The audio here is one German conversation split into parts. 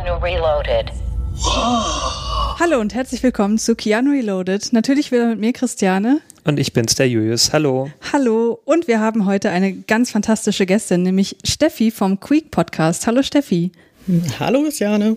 Keanu Reloaded. Hallo und herzlich willkommen zu Keanu Reloaded. Natürlich wieder mit mir, Christiane. Und ich bin's, der Julius. Hallo. Hallo. Und wir haben heute eine ganz fantastische Gästin, nämlich Steffi vom Queek Podcast. Hallo Steffi. Hallo Christiane.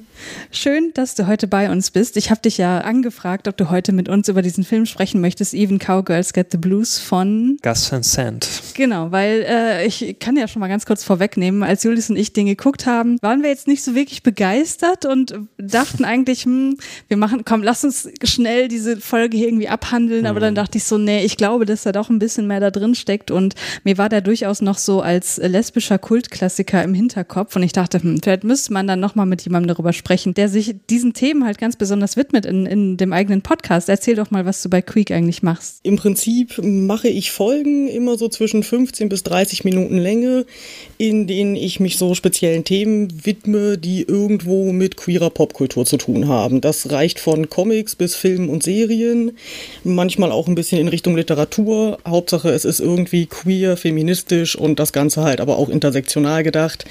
Schön, dass du heute bei uns bist. Ich habe dich ja angefragt, ob du heute mit uns über diesen Film sprechen möchtest, Even Cowgirls Get the Blues von Gus Van Sant. Genau, weil äh, ich kann ja schon mal ganz kurz vorwegnehmen, als Julius und ich den geguckt haben, waren wir jetzt nicht so wirklich begeistert und dachten eigentlich, hm, wir machen, komm, lass uns schnell diese Folge hier irgendwie abhandeln, aber dann dachte ich so, nee, ich glaube, dass da doch ein bisschen mehr da drin steckt und mir war der durchaus noch so als lesbischer Kultklassiker im Hinterkopf und ich dachte, hm, vielleicht müsste man dann nochmal mit jemandem darüber sprechen, der sich diesen Themen halt ganz besonders widmet in, in dem eigenen Podcast. Erzähl doch mal, was du bei Creek eigentlich machst. Im Prinzip mache ich Folgen immer so zwischen 15 bis 30 Minuten Länge, in denen ich mich so speziellen Themen widme, die irgendwo mit queerer Popkultur zu tun haben. Das reicht von Comics bis Filmen und Serien, manchmal auch ein bisschen in Richtung Literatur. Hauptsache, es ist irgendwie queer, feministisch und das Ganze halt aber auch intersektional gedacht.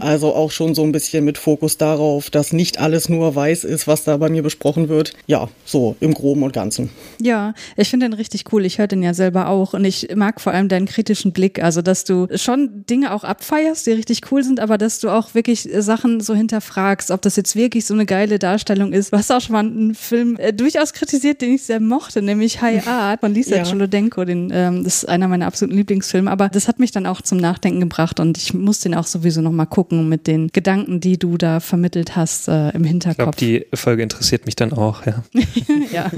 Also auch schon so ein bisschen mit Fokus darauf, dass nicht alles nur weiß ist, was da bei mir besprochen wird. Ja, so im Groben und Ganzen. Ja, ich finde den richtig cool. Ich höre den ja selber auch und ich mag vor allem deinen kritischen Blick. Also, dass du schon Dinge auch abfeierst, die richtig cool sind, aber dass du auch wirklich Sachen so hinterfragst, ob das jetzt wirklich so eine geile Darstellung ist. Du hast auch schon mal einen Film äh, durchaus kritisiert, den ich sehr mochte, nämlich High Art von Lisa Ja. Cholodenko. Den, ähm, das ist einer meiner absoluten Lieblingsfilme, aber das hat mich dann auch zum Nachdenken gebracht und ich muss den auch sowieso nochmal gucken mit den Gedanken, die du da vermittelt hast äh, im Ich glaube, Hinterkopf. die Folge interessiert mich dann auch, ja. ja.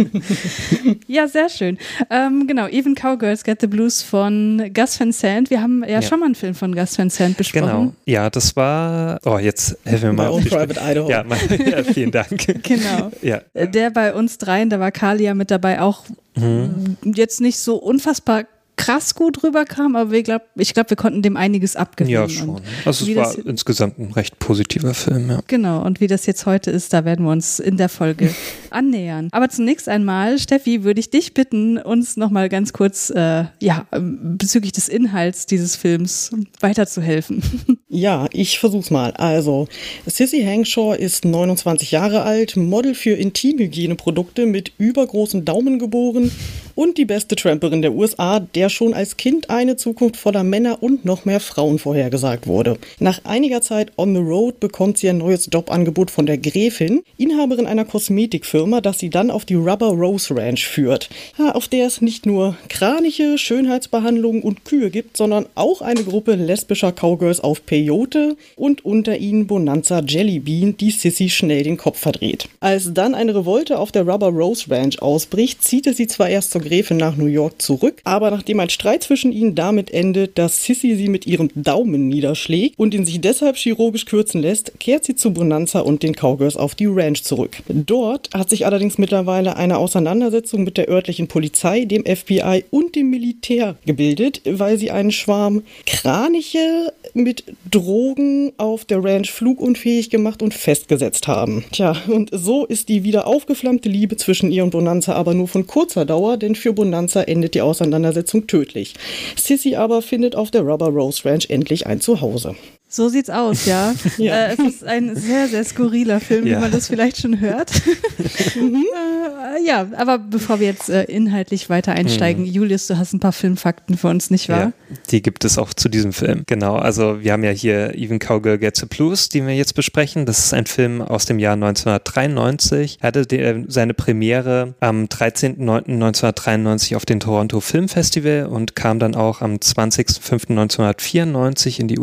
ja, sehr schön. Ähm, genau, Even Cowgirls Get the Blues von Gus Van Sant. Wir haben ja, Ja. schon mal einen Film von Gus Van Sant besprochen. Genau. Ja, das war. Oh, jetzt helfen wir mal. My auf die. Private Idaho. Ja, mein, ja, vielen Dank. Genau. Ja. Der bei uns dreien, da war Kalia mit dabei, auch Mhm. jetzt nicht so unfassbar krass gut rüberkam, aber wir glaub, ich glaube, wir konnten dem einiges abgewinnen. Ja, schon. Also es war insgesamt ein recht positiver Film, ja. Genau, und wie das jetzt heute ist, da werden wir uns in der Folge annähern. Aber zunächst einmal, Steffi, würde ich dich bitten, uns nochmal ganz kurz äh, ja, ähm, bezüglich des Inhalts dieses Films weiterzuhelfen. Ja, ich versuch's mal. Also, Sissy Hangshaw ist 29 Jahre alt, Model für Intimhygieneprodukte mit übergroßen Daumen geboren und die beste Tramperin der USA, der schon als Kind eine Zukunft voller Männer und noch mehr Frauen vorhergesagt wurde. Nach einiger Zeit on the road bekommt sie ein neues Jobangebot von der Gräfin, Inhaberin einer Kosmetikfirma, das sie dann auf die Rubber Rose Ranch führt, auf der es nicht nur Kraniche, Schönheitsbehandlungen und Kühe gibt, sondern auch eine Gruppe lesbischer Cowgirls auf Peyote und unter ihnen Bonanza Jellybean, die Sissy schnell den Kopf verdreht. Als dann eine Revolte auf der Rubber Rose Ranch ausbricht, zieht er sie zwar erst zur Gräfin nach New York zurück, aber nachdem ein Streit zwischen ihnen damit endet, dass Sissy sie mit ihrem Daumen niederschlägt und ihn sich deshalb chirurgisch kürzen lässt, kehrt sie zu Bonanza und den Cowgirls auf die Ranch zurück. Dort hat sich allerdings mittlerweile eine Auseinandersetzung mit der örtlichen Polizei, dem FBI und dem Militär gebildet, weil sie einen Schwarm Kraniche mit Drogen auf der Ranch flugunfähig gemacht und festgesetzt haben. Tja, und so ist die wieder aufgeflammte Liebe zwischen ihr und Bonanza aber nur von kurzer Dauer, denn für Bonanza endet die Auseinandersetzung tödlich. Sissy aber findet auf der Rubber Rose Ranch endlich ein Zuhause. So sieht's aus, ja. Ja. Äh, es ist ein sehr, sehr skurriler Film, Ja. wie man das vielleicht schon hört. äh, ja, aber bevor wir jetzt äh, inhaltlich weiter einsteigen, Julius, du hast ein paar Filmfakten für uns, nicht wahr? Ja, die gibt es auch zu diesem Film. Genau, also wir haben ja hier Even Cowgirl Gets a Blues, den wir jetzt besprechen. Das ist ein Film aus dem Jahr 1993. Er hatte die, seine Premiere am 13.09.1993 auf dem Toronto Film Festival und kam dann auch am 20.05.1994 in die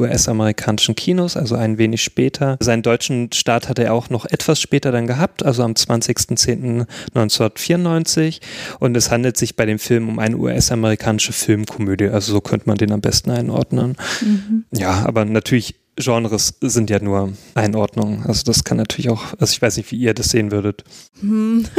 US-amerikanischen Kinos, also ein wenig später. Seinen deutschen Start hatte er auch noch etwas später dann gehabt, also am 20.10.1994. Und es handelt sich bei dem Film um eine US-amerikanische Filmkomödie, also so könnte man den am besten einordnen. Ja, aber natürlich Genres sind ja nur Einordnungen. Also das kann natürlich auch, also ich weiß nicht, wie ihr das sehen würdet. Hm.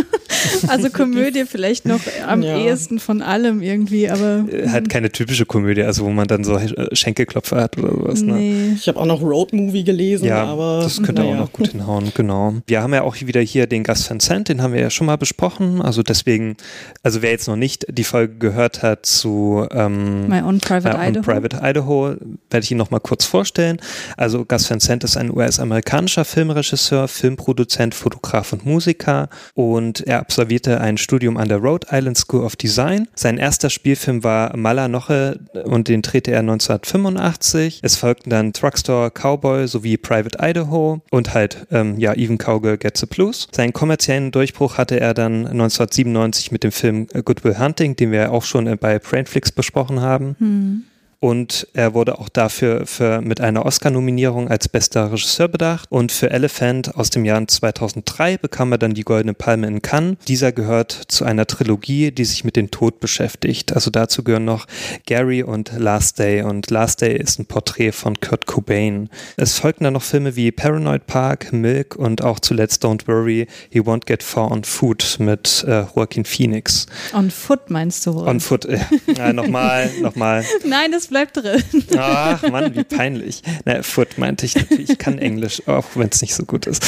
Also Komödie vielleicht noch am ja. ehesten von allem irgendwie, aber. Äh, halt keine typische Komödie, also wo man dann so äh, Schenkelklopfer hat oder sowas. Ne? Nee. Ich habe auch noch Roadmovie gelesen, ja, aber. Das könnte naja. auch noch gut hinhauen, genau. Wir haben ja auch wieder hier den Gus Van Sant, den haben wir ja schon mal besprochen. Also deswegen, also wer jetzt noch nicht die Folge gehört hat zu ähm, My Own Private My Idaho, Private Idaho werde ich ihn noch mal kurz vorstellen. Also Gus Van Sant ist ein US-amerikanischer Filmregisseur, Filmproduzent, Fotograf und Musiker und er absolvierte ein Studium an der Rhode Island School of Design. Sein erster Spielfilm war Malanoche und den drehte er 1985. Es folgten dann Truckstore Cowboy sowie Private Idaho und halt ähm, ja Even Cowgirl Gets the Blues. Seinen kommerziellen Durchbruch hatte er dann 1997 mit dem Film Good Will Hunting, den wir auch schon bei Brainflix besprochen haben. Hm und er wurde auch dafür für, mit einer Oscar-Nominierung als bester Regisseur bedacht und für Elephant aus dem Jahr 2003 bekam er dann die Goldene Palme in Cannes. Dieser gehört zu einer Trilogie, die sich mit dem Tod beschäftigt. Also dazu gehören noch Gary und Last Day und Last Day ist ein Porträt von Kurt Cobain. Es folgten dann noch Filme wie Paranoid Park, Milk und auch zuletzt Don't Worry, He Won't Get Far on Foot mit äh, Joaquin Phoenix. On Foot meinst du wohl? On Foot, ja. ja nochmal, nochmal. Nein, das bleibt drin. Ach Mann, wie peinlich. Na, Foot meinte ich natürlich. Ich kann Englisch, auch wenn es nicht so gut ist.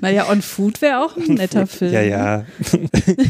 naja, On Food wäre auch ein netter Film. Ja, ja.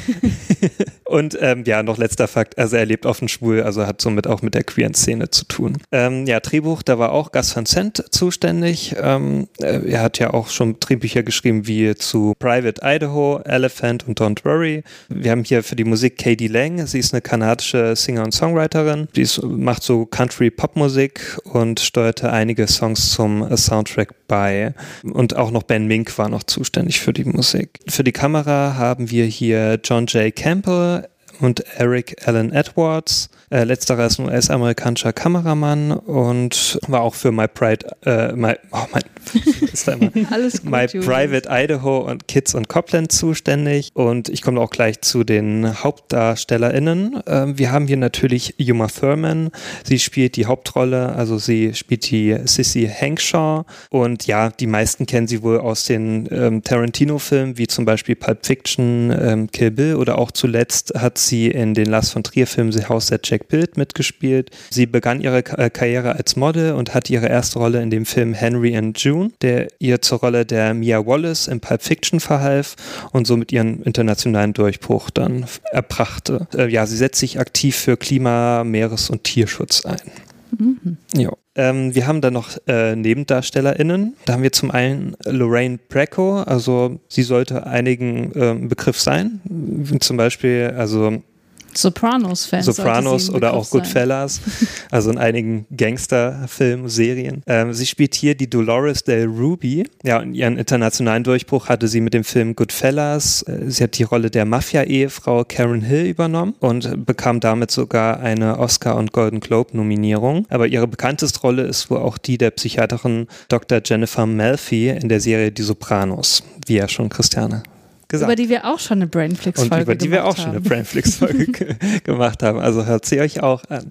Und ähm, ja, noch letzter Fakt, also er lebt offen schwul, also hat somit auch mit der queeren Szene zu tun. Ähm, ja, Drehbuch, da war auch Gus Van Sant zuständig. Ähm, äh, er hat ja auch schon Drehbücher geschrieben wie zu Private Idaho, Elephant und Don't Worry. Wir haben hier für die Musik Katie Lang, sie ist eine kanadische Singer und Songwriterin. Die ist, macht so Country-Pop-Musik und steuerte einige Songs zum Soundtrack bei. Und auch noch Ben Mink war noch zuständig für die Musik. Für die Kamera haben wir hier John J. Campbell, und Eric Allen Edwards. Äh, letzterer ist ein US-amerikanischer Kameramann und war auch für My Pride, äh, My, oh mein, ist da immer, Alles gut, My Private Idaho und Kids und Copland zuständig. Und ich komme auch gleich zu den HauptdarstellerInnen. Äh, wir haben hier natürlich Yuma Thurman. Sie spielt die Hauptrolle, also sie spielt die Sissy Hankshaw. Und ja, die meisten kennen sie wohl aus den ähm, Tarantino-Filmen, wie zum Beispiel Pulp Fiction, ähm, Kill Bill oder auch zuletzt hat sie in den Lars von Trier-Filmen The House That Jack Built mitgespielt. Sie begann ihre äh, Karriere als Model und hatte ihre erste Rolle in dem Film Henry and June, der ihr zur Rolle der Mia Wallace in Pulp Fiction verhalf und somit ihren internationalen Durchbruch dann erbrachte. Äh, ja, sie setzt sich aktiv für Klima-, Meeres- und Tierschutz ein. Mhm. Ja. Ähm, wir haben dann noch äh, NebendarstellerInnen. Da haben wir zum einen Lorraine Bracco, also sie sollte einigen äh, Begriff sein. Zum Beispiel, also Sopranos-Fans. Sopranos oder auch Goodfellas, also in einigen Gangsterfilmen, Serien. Ähm, sie spielt hier die Dolores Del Ruby. Ja, und ihren internationalen Durchbruch hatte sie mit dem Film Goodfellas. Äh, sie hat die Rolle der Mafia-Ehefrau Karen Hill übernommen und bekam damit sogar eine Oscar- und Golden Globe-Nominierung. Aber ihre bekannteste Rolle ist wohl auch die der Psychiaterin Dr. Jennifer Melfi in der Serie Die Sopranos, wie ja schon Christiane gesagt. Über die wir auch schon eine Brainflix-Folge gemacht haben. Über die wir auch schon eine Brainflix-Folge gemacht haben. Also hört sie euch auch an.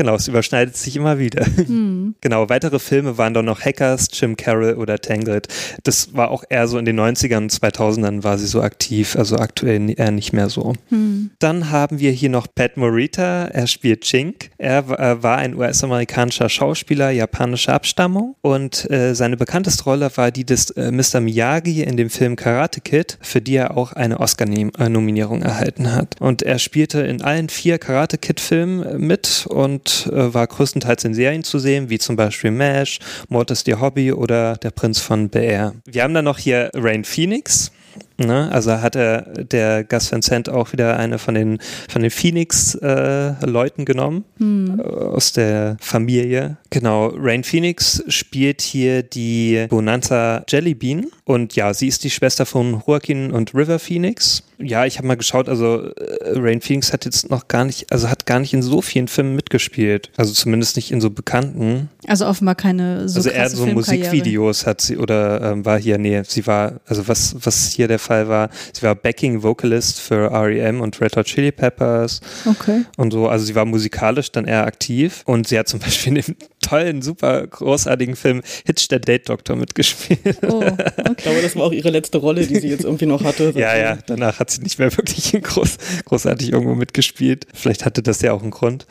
Genau, es überschneidet sich immer wieder. Mhm. Genau, weitere Filme waren dann noch Hackers, Jim Carroll oder Tangled. Das war auch eher so in den 90ern und 2000ern war sie so aktiv, also aktuell eher nicht mehr so. Mhm. Dann haben wir hier noch Pat Morita, er spielt Chink. Er äh, war ein US-amerikanischer Schauspieler japanischer Abstammung und äh, seine bekannteste Rolle war die des äh, Mr. Miyagi in dem Film Karate Kid, für die er auch eine Oscar-Nominierung erhalten hat. Und er spielte in allen vier Karate Kid-Filmen äh, mit und äh, war größtenteils in Serien zu sehen, wie zum Beispiel MASH, Mord ist ihr Hobby oder Der Prinz von Bear. Wir haben dann noch hier Rain Phoenix. Ne? Also hat er der Gus Vincent auch wieder eine von den von den Phoenix-Leuten äh, genommen hm. aus der Familie. Genau, Rain Phoenix spielt hier die Bonanza Jellybean und ja, sie ist die Schwester von Joaquin und River Phoenix. Ja, ich habe mal geschaut, also äh, Rain Phoenix hat jetzt noch gar nicht, also hat gar nicht in so vielen Filmen mitgespielt. Also zumindest nicht in so bekannten. Also offenbar keine so Also eher so Musikvideos hat sie oder ähm, war hier, nee, sie war, also was, was hier der Fall Fall war. Sie war Backing Vocalist für REM und Red Hot Chili Peppers. Okay. Und so, also sie war musikalisch dann eher aktiv und sie hat zum Beispiel in dem tollen, super großartigen Film Hitch der Date Doctor mitgespielt. Oh, Ich okay. glaube, das war auch ihre letzte Rolle, die sie jetzt irgendwie noch hatte. Ja, ja, danach hat sie nicht mehr wirklich groß, großartig irgendwo mitgespielt. Vielleicht hatte das ja auch einen Grund.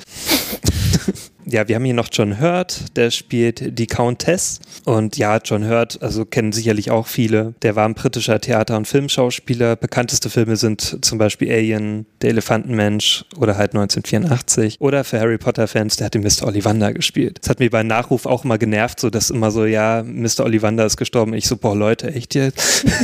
Ja, wir haben hier noch John Hurt, der spielt die Countess. Und ja, John Hurt, also kennen sicherlich auch viele. Der war ein britischer Theater- und Filmschauspieler. Bekannteste Filme sind zum Beispiel Alien, Der Elefantenmensch oder halt 1984. Oder für Harry Potter-Fans, der hat den Mr. Ollivander gespielt. Das hat mich bei Nachruf auch immer genervt, so dass immer so, ja, Mr. Ollivander ist gestorben. Ich so, boah, Leute, echt jetzt?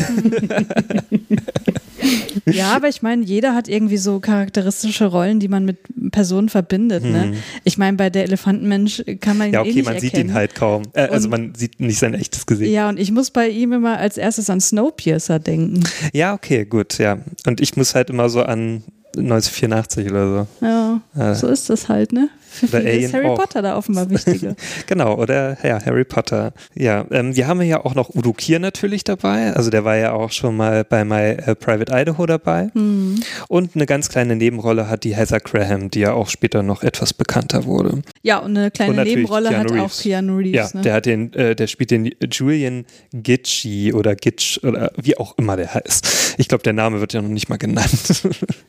Ja, aber ich meine, jeder hat irgendwie so charakteristische Rollen, die man mit Personen verbindet. Ne? Ich meine, bei der Elefantenmensch kann man ihn Ja, eh okay, nicht man erkennen. sieht ihn halt kaum. Äh, also man sieht nicht sein echtes Gesicht. Ja, und ich muss bei ihm immer als erstes an Snowpiercer denken. Ja, okay, gut, ja. Und ich muss halt immer so an 1984 oder so. Ja, Äh, so ist das halt, ne? Für Oder viele Alien ist Harry auch. Potter da offenbar wichtiger. Genau, oder ja, Harry Potter. Ja, ähm, wir haben ja auch noch Udo Kier natürlich dabei. Also der war ja auch schon mal bei My äh, Private Idaho dabei. Hm. Und eine ganz kleine Nebenrolle hat die Heather Graham, die ja auch später noch etwas bekannter wurde. Ja, und eine kleine Und Nebenrolle Keanu hat Reeves. auch Keanu Reeves. Ja, ne? der hat den, äh, der spielt den Julian Gitchy oder Gitch oder wie auch immer der heißt. Ich glaube, der Name wird ja noch nicht mal genannt.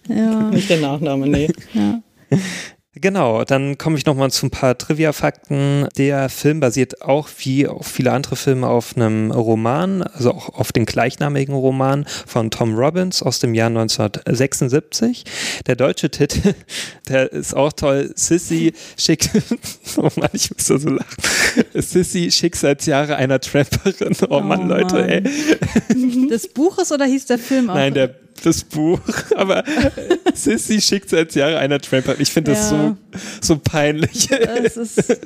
ja, Nicht der Nachname, nee. ja. Genau, dann komme ich nochmal zu ein paar Trivia-Fakten. Der Film basiert auch wie auch viele andere Filme auf einem Roman, also auch auf den gleichnamigen Roman von Tom Robbins aus dem Jahr 1976. Der deutsche Titel, der ist auch toll. Sissy schickt, oh Mann, ich muss da so lachen. Sissy Schicksalsjahre einer Tramperin. Oh, Oh Mann, Leute, Mann. ey. Des Buches oder hieß der Film auch? Nein, der, das Buch. Aber Sissy Schicksalsjahre einer Tramperin. Ich finde das Ja. so, so peinlich. Das ist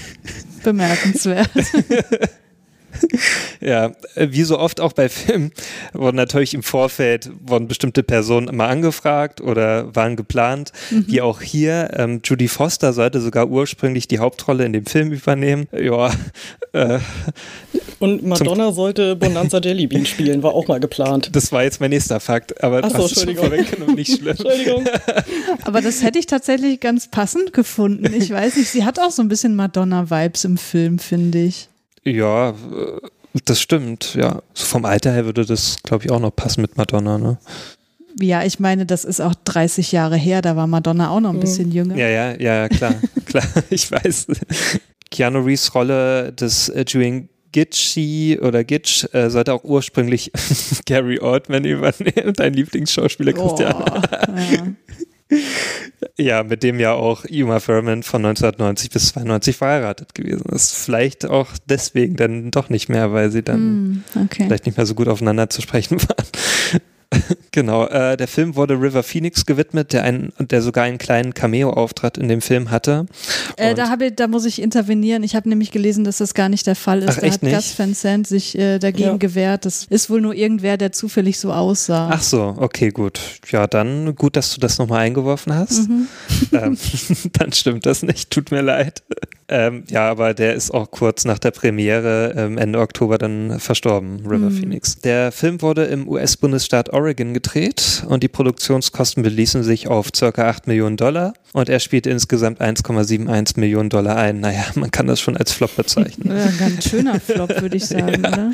bemerkenswert. Ja, äh, wie so oft auch bei Filmen wurden natürlich im Vorfeld wurden bestimmte Personen immer angefragt oder waren geplant. Wie auch hier, ähm, Judy Foster sollte sogar ursprünglich die Hauptrolle in dem Film übernehmen. Ja, äh, Und Madonna sollte Bonanza Jelly Bean spielen, war auch mal geplant. das war jetzt mein nächster Fakt, aber Ach so, Entschuldigung. nicht schlimm. Entschuldigung. Aber das hätte ich tatsächlich ganz passend gefunden. Ich weiß nicht, sie hat auch so ein bisschen Madonna-Vibes im Film, finde ich. Ja, äh, das stimmt, ja. So vom Alter her würde das, glaube ich, auch noch passen mit Madonna, ne? Ja, ich meine, das ist auch 30 Jahre her, da war Madonna auch noch ein bisschen jünger. Ja, ja, ja, klar, klar, ich weiß. Keanu Reeves Rolle des äh, Julian Gitchy oder Gitch äh, sollte auch ursprünglich Gary Oldman übernehmen, dein Lieblingsschauspieler Christian. Oh, ja. Ja, mit dem ja auch Uma Thurman von 1990 bis 92 verheiratet gewesen ist. Vielleicht auch deswegen dann doch nicht mehr, weil sie dann Hm, okay. vielleicht nicht mehr so gut aufeinander zu sprechen waren. genau, äh, der Film wurde River Phoenix gewidmet, der, einen, der sogar einen kleinen Cameo-Auftritt in dem Film hatte. Äh, da, habe, ich- da muss ich intervenieren. Ich habe nämlich gelesen, dass das gar nicht der Fall ist. Ach, da echt hat nicht? Gus Van Sant sich äh, dagegen Ja. gewehrt. Das ist wohl nur irgendwer, der zufällig so aussah. Ach so, okay, gut. Ja, dann gut, dass du das nochmal eingeworfen hast. Ähm, dann stimmt das nicht, tut mir leid. Ähm, ja, aber der ist auch kurz nach der Premiere ähm, Ende Oktober dann verstorben, River Phoenix. Der Film wurde im US-Bundesstaat Oregon gedreht und die Produktionskosten beließen sich auf circa 8 Millionen Dollar und er spielte insgesamt 1,71 Millionen Dollar ein. Naja, man kann das schon als Flop bezeichnen. Ja, ein ganz schöner Flop, würde ich sagen, oder?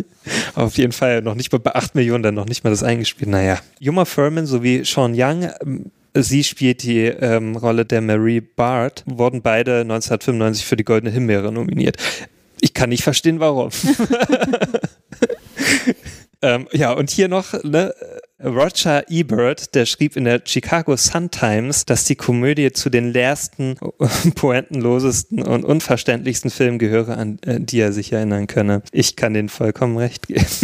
Auf jeden Fall noch nicht mal bei 8 Millionen, dann noch nicht mal das eingespielt. Naja. Juma Furman sowie Sean Young, ähm, sie spielt die ähm, Rolle der Marie Bart, wurden beide 1995 für die Goldene Himbeere nominiert. Ich kann nicht verstehen, warum. Ähm, ja, und hier noch, ne, Roger Ebert, der schrieb in der Chicago Sun-Times, dass die Komödie zu den leersten, pointenlosesten und unverständlichsten Filmen gehöre, an äh, die er sich erinnern könne. Ich kann denen vollkommen recht geben.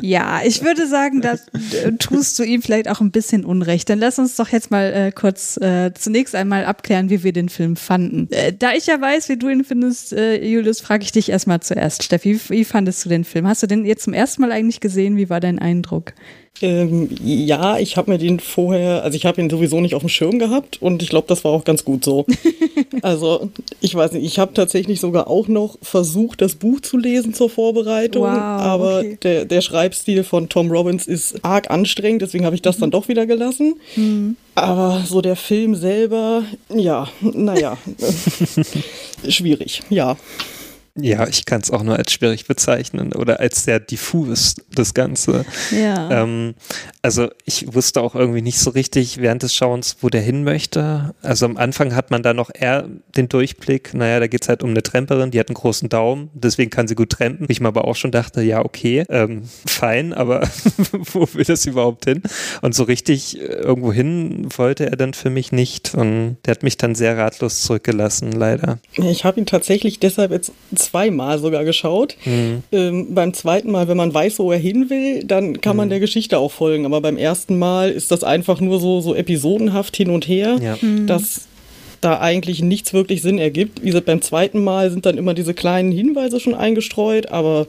Ja, ich würde sagen, da äh, tust du ihm vielleicht auch ein bisschen Unrecht. Dann lass uns doch jetzt mal äh, kurz äh, zunächst einmal abklären, wie wir den Film fanden. Äh, da ich ja weiß, wie du ihn findest, äh, Julius, frage ich dich erstmal zuerst. Steffi, wie fandest du den Film? Hast du den jetzt zum ersten Mal eigentlich gesehen? Wie war dein Eindruck? Ähm, ja, ich habe mir den vorher, also ich habe ihn sowieso nicht auf dem Schirm gehabt und ich glaube, das war auch ganz gut so. also ich weiß nicht, ich habe tatsächlich sogar auch noch versucht, das Buch zu lesen zur Vorbereitung, Wow, aber okay. der, der Schreibstil von Tom Robbins ist arg anstrengend, deswegen habe ich das dann doch wieder gelassen. Aber so der Film selber, ja, naja, schwierig, ja. Ja, ich kann es auch nur als schwierig bezeichnen oder als sehr diffus, das Ganze. Ja. Ähm, also ich wusste auch irgendwie nicht so richtig während des Schauens, wo der hin möchte. Also am Anfang hat man da noch eher den Durchblick, naja, da geht es halt um eine Tramperin, die hat einen großen Daumen, deswegen kann sie gut trampen. Ich mir aber auch schon dachte, ja, okay, ähm, fein, aber wo will das überhaupt hin? Und so richtig äh, irgendwo hin wollte er dann für mich nicht. Und der hat mich dann sehr ratlos zurückgelassen, leider. Ich habe ihn tatsächlich deshalb jetzt zweimal sogar geschaut. Ähm, beim zweiten Mal, wenn man weiß, wo er hin will, dann kann man der Geschichte auch folgen. Aber beim ersten Mal ist das einfach nur so, so episodenhaft hin und her, Ja. dass da eigentlich nichts wirklich Sinn ergibt. Wie gesagt, beim zweiten Mal sind dann immer diese kleinen Hinweise schon eingestreut, aber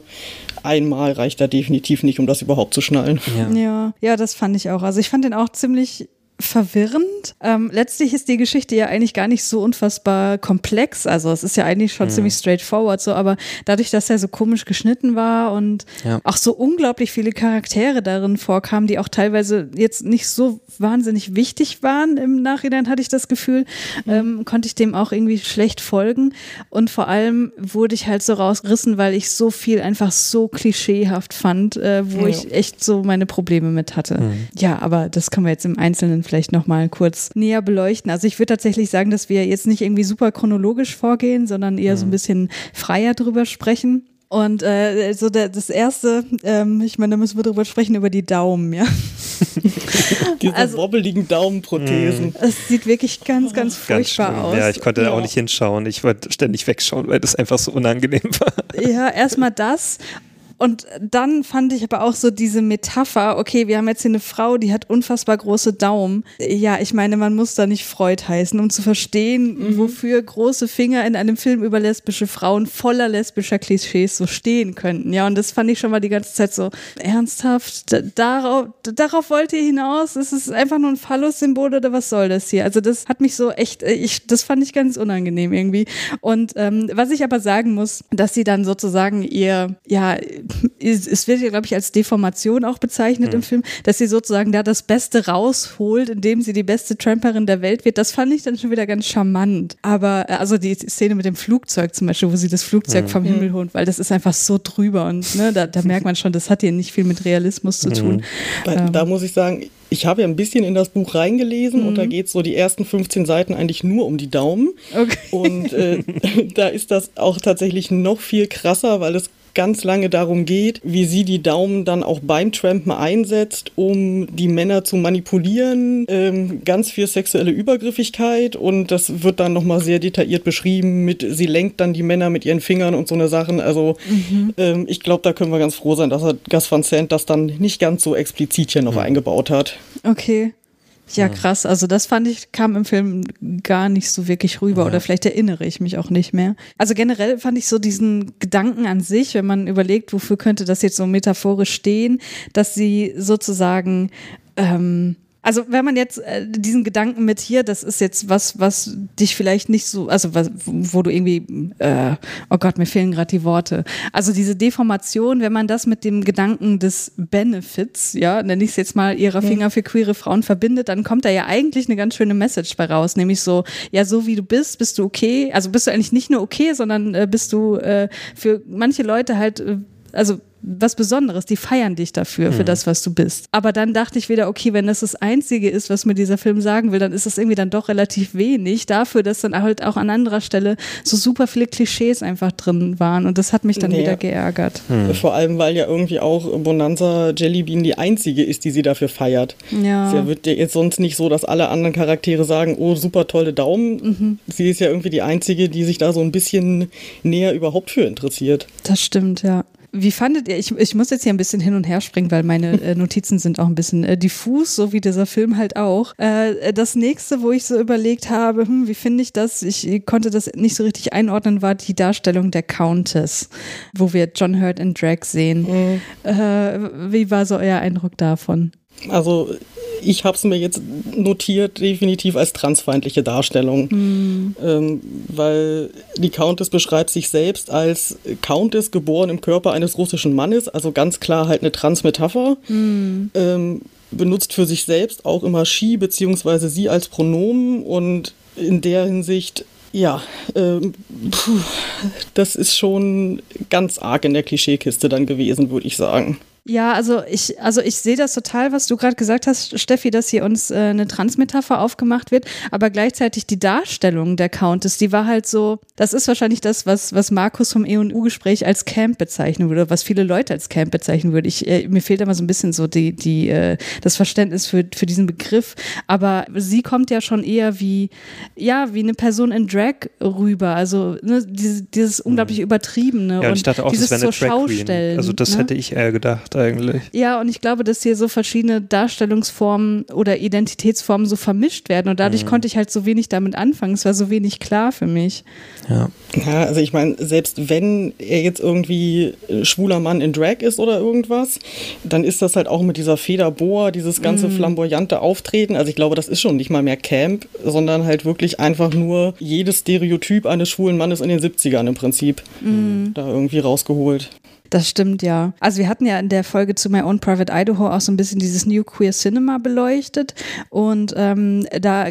einmal reicht da definitiv nicht, um das überhaupt zu schnallen. Ja. Ja, ja, das fand ich auch. Also ich fand den auch ziemlich verwirrend. Ähm, letztlich ist die Geschichte ja eigentlich gar nicht so unfassbar komplex. Also es ist ja eigentlich schon ziemlich straightforward so, aber dadurch, dass er so komisch geschnitten war und Ja. auch so unglaublich viele Charaktere darin vorkamen, die auch teilweise jetzt nicht so wahnsinnig wichtig waren im Nachhinein, hatte ich das Gefühl, ähm, konnte ich dem auch irgendwie schlecht folgen. Und vor allem wurde ich halt so rausgerissen, weil ich so viel einfach so klischeehaft fand, äh, wo Ja. ich echt so meine Probleme mit hatte. Ja, aber das können wir jetzt im Einzelnen vielleicht nochmal kurz näher beleuchten. Also ich würde tatsächlich sagen, dass wir jetzt nicht irgendwie super chronologisch vorgehen, sondern eher so ein bisschen freier drüber sprechen. Und äh, so der, das erste, ähm, ich meine, da müssen wir drüber sprechen, über die Daumen, ja. Diese Also- wobbeligen Daumenprothesen. Es sieht wirklich ganz, ganz Ganz furchtbar schlimm. aus. Ja, ich konnte da Ja. auch nicht hinschauen. Ich wollte ständig wegschauen, weil das einfach so unangenehm war. Ja, erstmal das. Und dann fand ich aber auch so diese Metapher, okay, wir haben jetzt hier eine Frau, die hat unfassbar große Daumen. Ja, ich meine, man muss da nicht Freud heißen, um zu verstehen, wofür große Finger in einem Film über lesbische Frauen voller lesbischer Klischees so stehen könnten. Ja, und das fand ich schon mal die ganze Zeit so ernsthaft. Da- Darauf, darauf wollt ihr hinaus? Ist es einfach nur ein Phallus-Symbol oder was soll das hier? Also das hat mich so echt, äh, ich, das fand ich ganz unangenehm irgendwie. Und ähm, was ich aber sagen muss, dass sie dann sozusagen ihr, ja, es wird ja, glaube ich, als Deformation auch bezeichnet im Film, dass sie sozusagen da das Beste rausholt, indem sie die beste Tramperin der Welt wird. Das fand ich dann schon wieder ganz charmant. Aber äh, also die Szene mit dem Flugzeug zum Beispiel, wo sie das Flugzeug vom Himmel holt, weil das ist einfach so drüber und ne, da, da merkt man schon, das hat hier nicht viel mit Realismus zu tun. Da, da muss ich sagen, ich habe ja ein bisschen in das Buch reingelesen und da geht es so die ersten 15 Seiten eigentlich nur um die Daumen. Okay. Und äh, da ist das auch tatsächlich noch viel krasser, weil es ganz lange darum geht, wie sie die Daumen dann auch beim Trampen einsetzt, um die Männer zu manipulieren. Ähm, ganz viel sexuelle Übergriffigkeit und das wird dann nochmal sehr detailliert beschrieben mit, sie lenkt dann die Männer mit ihren Fingern und so eine Sachen. Also ähm, ich glaube, da können wir ganz froh sein, dass er Gus Van Sant das dann nicht ganz so explizit hier noch eingebaut hat. Okay. Ja, krass. Also das fand ich, kam im Film gar nicht so wirklich rüber oder vielleicht erinnere ich mich auch nicht mehr. Also generell fand ich so diesen Gedanken an sich, wenn man überlegt, wofür könnte das jetzt so metaphorisch stehen, dass sie sozusagen ähm, also wenn man jetzt äh, diesen Gedanken mit hier, das ist jetzt was, was dich vielleicht nicht so, also was, wo du irgendwie, äh, oh Gott, mir fehlen gerade die Worte. Also diese Deformation, wenn man das mit dem Gedanken des Benefits, ja, nenne ich es jetzt mal, ihrer Finger für queere Frauen verbindet, dann kommt da ja eigentlich eine ganz schöne Message bei raus, nämlich so, ja, so wie du bist, bist du okay. Also bist du eigentlich nicht nur okay, sondern äh, bist du äh, für manche Leute halt, äh, also was Besonderes, die feiern dich dafür, für das, was du bist. Aber dann dachte ich wieder, okay, wenn das das Einzige ist, was mir dieser Film sagen will, dann ist das irgendwie dann doch relativ wenig dafür, dass dann halt auch an anderer Stelle so super viele Klischees einfach drin waren und das hat mich dann Nee. wieder geärgert. Vor allem, weil ja irgendwie auch Bonanza Jellybean die einzige ist, die sie dafür feiert. Ja. Es wird ja jetzt sonst nicht so, dass alle anderen Charaktere sagen, oh, super tolle Daumen. Sie ist ja irgendwie die einzige, die sich da so ein bisschen näher überhaupt für interessiert. Das stimmt, ja. Wie fandet ihr, ich, ich muss jetzt hier ein bisschen hin und her springen, weil meine äh, Notizen sind auch ein bisschen äh, diffus, so wie dieser Film halt auch. Äh, das nächste, wo ich so überlegt habe, hm, wie finde ich das? Ich konnte das nicht so richtig einordnen, war die Darstellung der Countess, wo wir John Hurt in Drag sehen. Äh, wie war so euer Eindruck davon? Also ich habe es mir jetzt notiert, definitiv als transfeindliche Darstellung. Mhm. Ähm, weil die Countess beschreibt sich selbst als Countess geboren im Körper eines russischen Mannes, also ganz klar halt eine Transmetapher. Mhm. Ähm, benutzt für sich selbst auch immer she bzw. sie als Pronomen und in der Hinsicht ja, ähm, puh, das ist schon ganz arg in der Klischeekiste dann gewesen, würde ich sagen. Ja, also ich, also ich sehe das total, was du gerade gesagt hast, Steffi, dass hier uns äh, eine Transmetapher aufgemacht wird, aber gleichzeitig die Darstellung der Countess, die war halt so, das ist wahrscheinlich das, was, was Markus vom E&U-Gespräch als Camp bezeichnen würde, was viele Leute als Camp bezeichnen würden. Ich, äh, mir fehlt immer so ein bisschen so die, die, äh, das Verständnis für, für diesen Begriff, aber sie kommt ja schon eher wie, ja, wie eine Person in Drag rüber, also ne, dieses, dieses unglaublich mhm. übertriebene ja, und, ich dachte auch, dieses das wäre eine Drag Queen. Also das ne? hätte ich eher gedacht eigentlich. Ja, und ich glaube, dass hier so verschiedene Darstellungsformen oder Identitätsformen so vermischt werden und dadurch mhm. konnte ich halt so wenig damit anfangen. Es war so wenig klar für mich. Ja. Ja, also ich meine, selbst wenn er jetzt irgendwie schwuler Mann in Drag ist oder irgendwas, dann ist das halt auch mit dieser Federboa, dieses ganze mm. flamboyante Auftreten. Also ich glaube, das ist schon nicht mal mehr Camp, sondern halt wirklich einfach nur jedes Stereotyp eines schwulen Mannes in den 70ern im Prinzip mm. da irgendwie rausgeholt. Das stimmt, ja. Also wir hatten ja in der Folge zu My Own Private Idaho auch so ein bisschen dieses New Queer Cinema beleuchtet. Und ähm, da,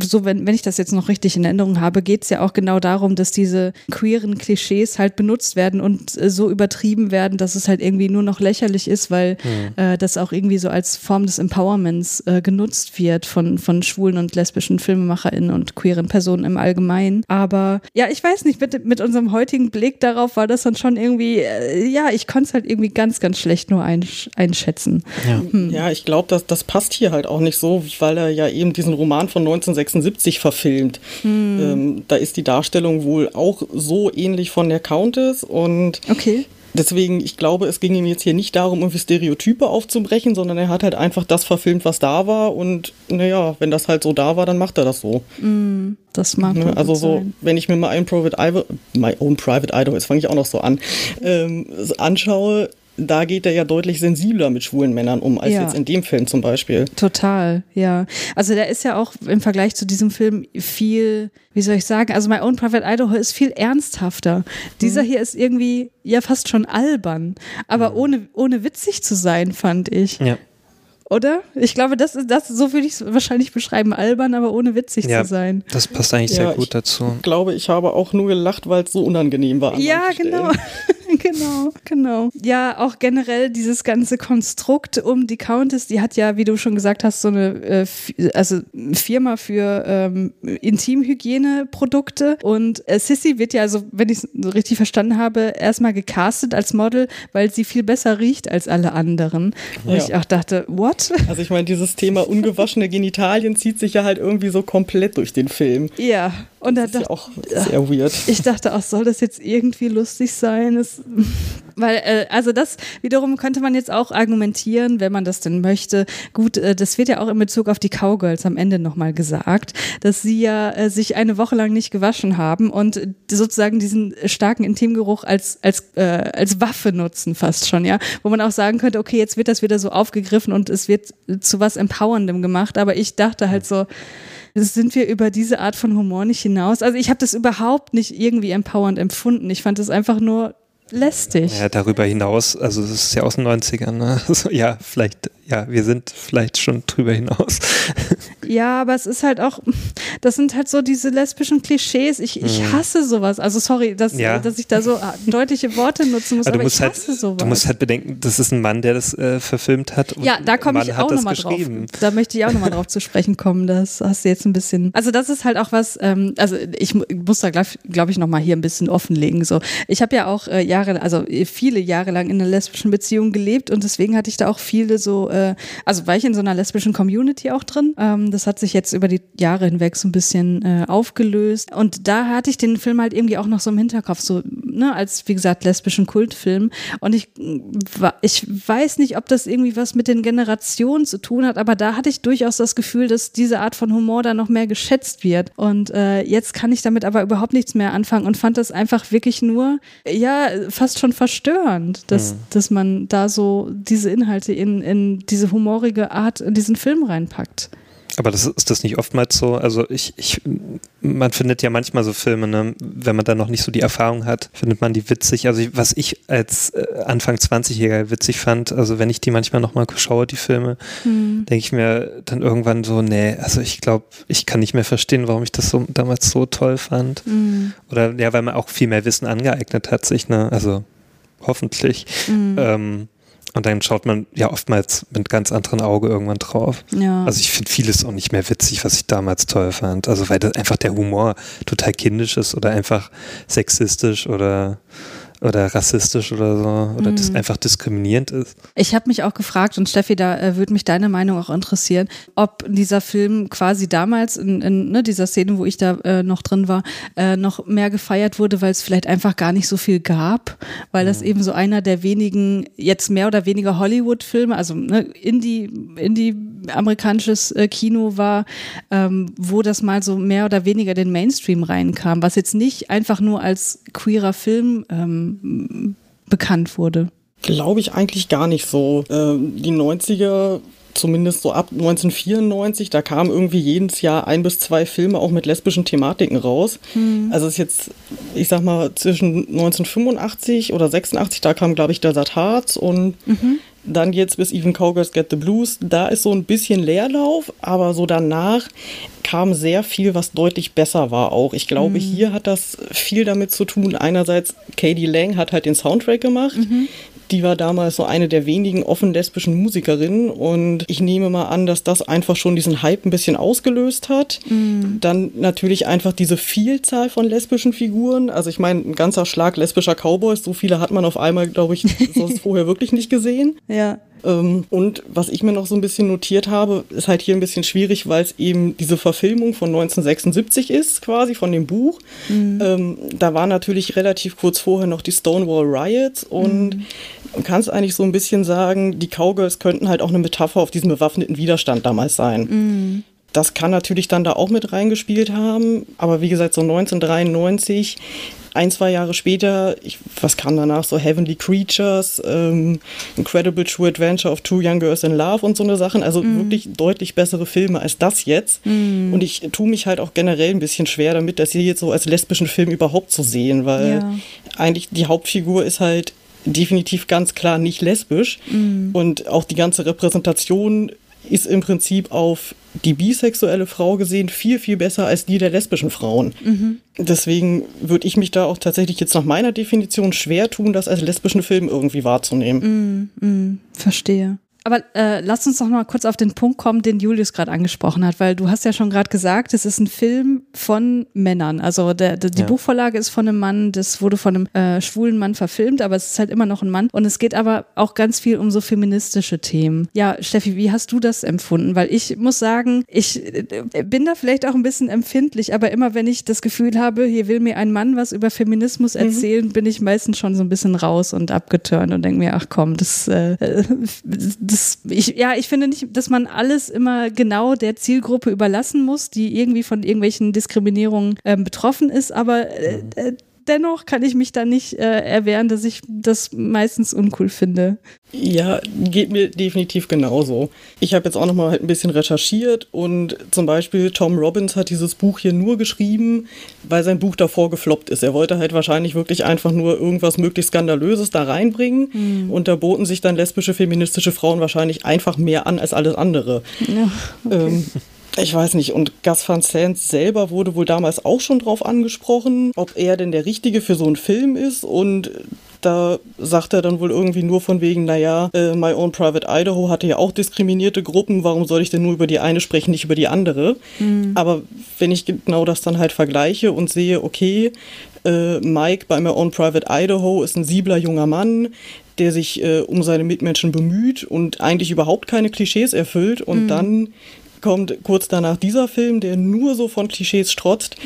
so wenn, wenn ich das jetzt noch richtig in Erinnerung habe, geht es ja auch genau darum, dass diese queeren Klischees halt benutzt werden und äh, so übertrieben werden, dass es halt irgendwie nur noch lächerlich ist, weil mhm. äh, das auch irgendwie so als Form des Empowerments äh, genutzt wird von, von schwulen und lesbischen FilmemacherInnen und queeren Personen im Allgemeinen. Aber ja, ich weiß nicht, mit, mit unserem heutigen Blick darauf war das dann schon irgendwie, äh, ja, ich konnte es halt irgendwie ganz, ganz schlecht nur einsch einschätzen. Ja, hm. ja ich glaube, das, das passt hier halt auch nicht so, weil er ja eben diesen Roman von 1976 verfilmt. Hm. Ähm, da ist die Darstellung wohl auch so ähnlich von der Countess und okay. Deswegen, ich glaube, es ging ihm jetzt hier nicht darum, irgendwie Stereotype aufzubrechen, sondern er hat halt einfach das verfilmt, was da war. Und naja, wenn das halt so da war, dann macht er das so. Mm, das mag ne? Also so, sein. wenn ich mir mal ein Private Idol, My Own Private Idol, jetzt fange ich auch noch so an, ähm, anschaue, da geht er ja deutlich sensibler mit schwulen Männern um, als ja. jetzt in dem Film zum Beispiel. Total, ja. Also der ist ja auch im Vergleich zu diesem Film viel, wie soll ich sagen, also My Own Private Idaho ist viel ernsthafter. Dieser mhm. hier ist irgendwie ja fast schon albern, aber mhm. ohne, ohne witzig zu sein, fand ich. Ja. Oder? Ich glaube, das ist das, so würde ich es wahrscheinlich beschreiben, albern, aber ohne witzig ja, zu sein. Das passt eigentlich ja, sehr gut dazu. Ich glaube, ich habe auch nur gelacht, weil es so unangenehm war. Ja, genau. genau, genau. Ja, auch generell dieses ganze Konstrukt um die Countess, die hat ja, wie du schon gesagt hast, so eine äh, also Firma für ähm, Intimhygieneprodukte. Und äh, Sissy wird ja, also wenn ich es richtig verstanden habe, erstmal gecastet als Model, weil sie viel besser riecht als alle anderen. Wo ja. ich auch dachte, what? Also ich meine, dieses Thema ungewaschene Genitalien zieht sich ja halt irgendwie so komplett durch den Film. Ja. Und das da ist ja auch sehr weird. Ich dachte auch, soll das jetzt irgendwie lustig sein? Es, weil, äh, also das wiederum könnte man jetzt auch argumentieren, wenn man das denn möchte. Gut, äh, das wird ja auch in Bezug auf die Cowgirls am Ende nochmal gesagt, dass sie ja äh, sich eine Woche lang nicht gewaschen haben und sozusagen diesen starken Intimgeruch als, als, äh, als Waffe nutzen fast schon, ja. Wo man auch sagen könnte, okay, jetzt wird das wieder so aufgegriffen und es wird zu was Empowerndem gemacht. Aber ich dachte halt so, sind wir über diese Art von Humor nicht hinaus. Also ich habe das überhaupt nicht irgendwie empowernd empfunden. Ich fand es einfach nur lästig. Ja, darüber hinaus, also das ist ja aus den 90ern, ne? Also, ja, vielleicht ja, wir sind vielleicht schon drüber hinaus. Ja, aber es ist halt auch, das sind halt so diese lesbischen Klischees. Ich, ich mhm. hasse sowas. Also sorry, dass, ja. dass ich da so deutliche Worte nutzen muss, aber, aber ich halt hasse halt, sowas. Du musst halt bedenken, das ist ein Mann, der das äh, verfilmt hat. ja, da komme ich auch nochmal drauf. Da möchte ich auch nochmal drauf zu sprechen kommen. Das hast du jetzt ein bisschen. Also das ist halt auch was, ähm, also ich muss da, glaube glaub ich, nochmal hier ein bisschen offenlegen. So. Ich habe ja auch äh, Jahre, also viele Jahre lang in einer lesbischen Beziehung gelebt und deswegen hatte ich da auch viele so, äh, also war ich in so einer lesbischen Community auch drin. Ähm, das hat sich jetzt über die Jahre hinweg so ein bisschen äh, aufgelöst. Und da hatte ich den Film halt irgendwie auch noch so im Hinterkopf, so, ne, als, wie gesagt, lesbischen Kultfilm. Und ich, ich weiß nicht, ob das irgendwie was mit den Generationen zu tun hat, aber da hatte ich durchaus das Gefühl, dass diese Art von Humor da noch mehr geschätzt wird. Und äh, jetzt kann ich damit aber überhaupt nichts mehr anfangen und fand das einfach wirklich nur, ja, fast schon verstörend, dass, mhm. dass man da so diese Inhalte in, in diese humorige Art in diesen Film reinpackt. Aber das ist das nicht oftmals so? Also ich, ich, man findet ja manchmal so Filme, ne, wenn man da noch nicht so die Erfahrung hat, findet man die witzig. Also was ich als äh, Anfang 20-Jähriger witzig fand, also wenn ich die manchmal nochmal schaue, die Filme, hm. denke ich mir dann irgendwann so, nee, also ich glaube, ich kann nicht mehr verstehen, warum ich das so damals so toll fand. Hm. Oder ja, weil man auch viel mehr Wissen angeeignet hat, sich, ne, also hoffentlich. Hm. Ähm, und dann schaut man ja oftmals mit ganz anderen Auge irgendwann drauf. Ja. Also ich finde vieles auch nicht mehr witzig, was ich damals toll fand. Also weil einfach der Humor total kindisch ist oder einfach sexistisch oder oder rassistisch oder so oder mhm. das einfach diskriminierend ist. Ich habe mich auch gefragt und Steffi, da äh, würde mich deine Meinung auch interessieren, ob dieser Film quasi damals in, in ne, dieser Szene, wo ich da äh, noch drin war, äh, noch mehr gefeiert wurde, weil es vielleicht einfach gar nicht so viel gab, weil mhm. das eben so einer der wenigen jetzt mehr oder weniger Hollywood-Filme, also ne, Indie, Indie amerikanisches äh, Kino war, ähm, wo das mal so mehr oder weniger den Mainstream reinkam, was jetzt nicht einfach nur als queerer Film ähm, bekannt wurde? Glaube ich eigentlich gar nicht so. Ähm, die 90er zumindest so ab 1994, da kamen irgendwie jedes Jahr ein bis zwei Filme auch mit lesbischen Thematiken raus. Mhm. Also es ist jetzt, ich sag mal, zwischen 1985 oder 86, da kam, glaube ich, der Hearts und mhm. Dann jetzt bis Even Cowgirls Get the Blues. Da ist so ein bisschen Leerlauf, aber so danach kam sehr viel, was deutlich besser war auch. Ich glaube, mhm. hier hat das viel damit zu tun. Einerseits, Katie Lang hat halt den Soundtrack gemacht. Mhm. Die war damals so eine der wenigen offen lesbischen Musikerinnen und ich nehme mal an, dass das einfach schon diesen Hype ein bisschen ausgelöst hat. Mhm. Dann natürlich einfach diese Vielzahl von lesbischen Figuren. Also ich meine, ein ganzer Schlag lesbischer Cowboys, so viele hat man auf einmal, glaube ich, sonst vorher wirklich nicht gesehen. Ja. Ähm, und was ich mir noch so ein bisschen notiert habe, ist halt hier ein bisschen schwierig, weil es eben diese Verfilmung von 1976 ist, quasi von dem Buch. Mhm. Ähm, da war natürlich relativ kurz vorher noch die Stonewall Riots und mhm. man kann es eigentlich so ein bisschen sagen, die Cowgirls könnten halt auch eine Metapher auf diesen bewaffneten Widerstand damals sein. Mhm. Das kann natürlich dann da auch mit reingespielt haben, aber wie gesagt, so 1993 ein, zwei Jahre später, ich, was kam danach, so Heavenly Creatures, ähm, Incredible True Adventure of Two Young Girls in Love und so eine Sachen. Also mm. wirklich deutlich bessere Filme als das jetzt. Mm. Und ich tue mich halt auch generell ein bisschen schwer damit, das hier jetzt so als lesbischen Film überhaupt zu sehen, weil ja. eigentlich die Hauptfigur ist halt definitiv ganz klar nicht lesbisch. Mm. Und auch die ganze Repräsentation ist im Prinzip auf die bisexuelle Frau gesehen viel, viel besser als die der lesbischen Frauen. Mhm. Deswegen würde ich mich da auch tatsächlich jetzt nach meiner Definition schwer tun, das als lesbischen Film irgendwie wahrzunehmen. Mhm, mh, verstehe. Aber äh, lass uns doch mal kurz auf den Punkt kommen, den Julius gerade angesprochen hat, weil du hast ja schon gerade gesagt, es ist ein Film von Männern. Also der, der, die ja. Buchvorlage ist von einem Mann, das wurde von einem äh, schwulen Mann verfilmt, aber es ist halt immer noch ein Mann. Und es geht aber auch ganz viel um so feministische Themen. Ja, Steffi, wie hast du das empfunden? Weil ich muss sagen, ich äh, bin da vielleicht auch ein bisschen empfindlich, aber immer wenn ich das Gefühl habe, hier will mir ein Mann was über Feminismus mhm. erzählen, mhm. bin ich meistens schon so ein bisschen raus und abgeturnt und denke mir, ach komm, das, äh, das das, ich, ja, ich finde nicht, dass man alles immer genau der Zielgruppe überlassen muss, die irgendwie von irgendwelchen Diskriminierungen ähm, betroffen ist, aber äh, äh, dennoch kann ich mich da nicht äh, erwehren, dass ich das meistens uncool finde. Ja, geht mir definitiv genauso. Ich habe jetzt auch noch mal halt ein bisschen recherchiert und zum Beispiel Tom Robbins hat dieses Buch hier nur geschrieben, weil sein Buch davor gefloppt ist. Er wollte halt wahrscheinlich wirklich einfach nur irgendwas möglichst Skandalöses da reinbringen mhm. und da boten sich dann lesbische feministische Frauen wahrscheinlich einfach mehr an als alles andere. Ja, okay. ähm, ich weiß nicht, und Gus Van Sant selber wurde wohl damals auch schon drauf angesprochen, ob er denn der Richtige für so einen Film ist und da sagt er dann wohl irgendwie nur von wegen, naja, äh, My Own Private Idaho hatte ja auch diskriminierte Gruppen, warum soll ich denn nur über die eine sprechen, nicht über die andere? Mhm. Aber wenn ich genau das dann halt vergleiche und sehe, okay, äh, Mike bei My Own Private Idaho ist ein siebler junger Mann, der sich äh, um seine Mitmenschen bemüht und eigentlich überhaupt keine Klischees erfüllt und mhm. dann kommt kurz danach dieser Film, der nur so von Klischees strotzt.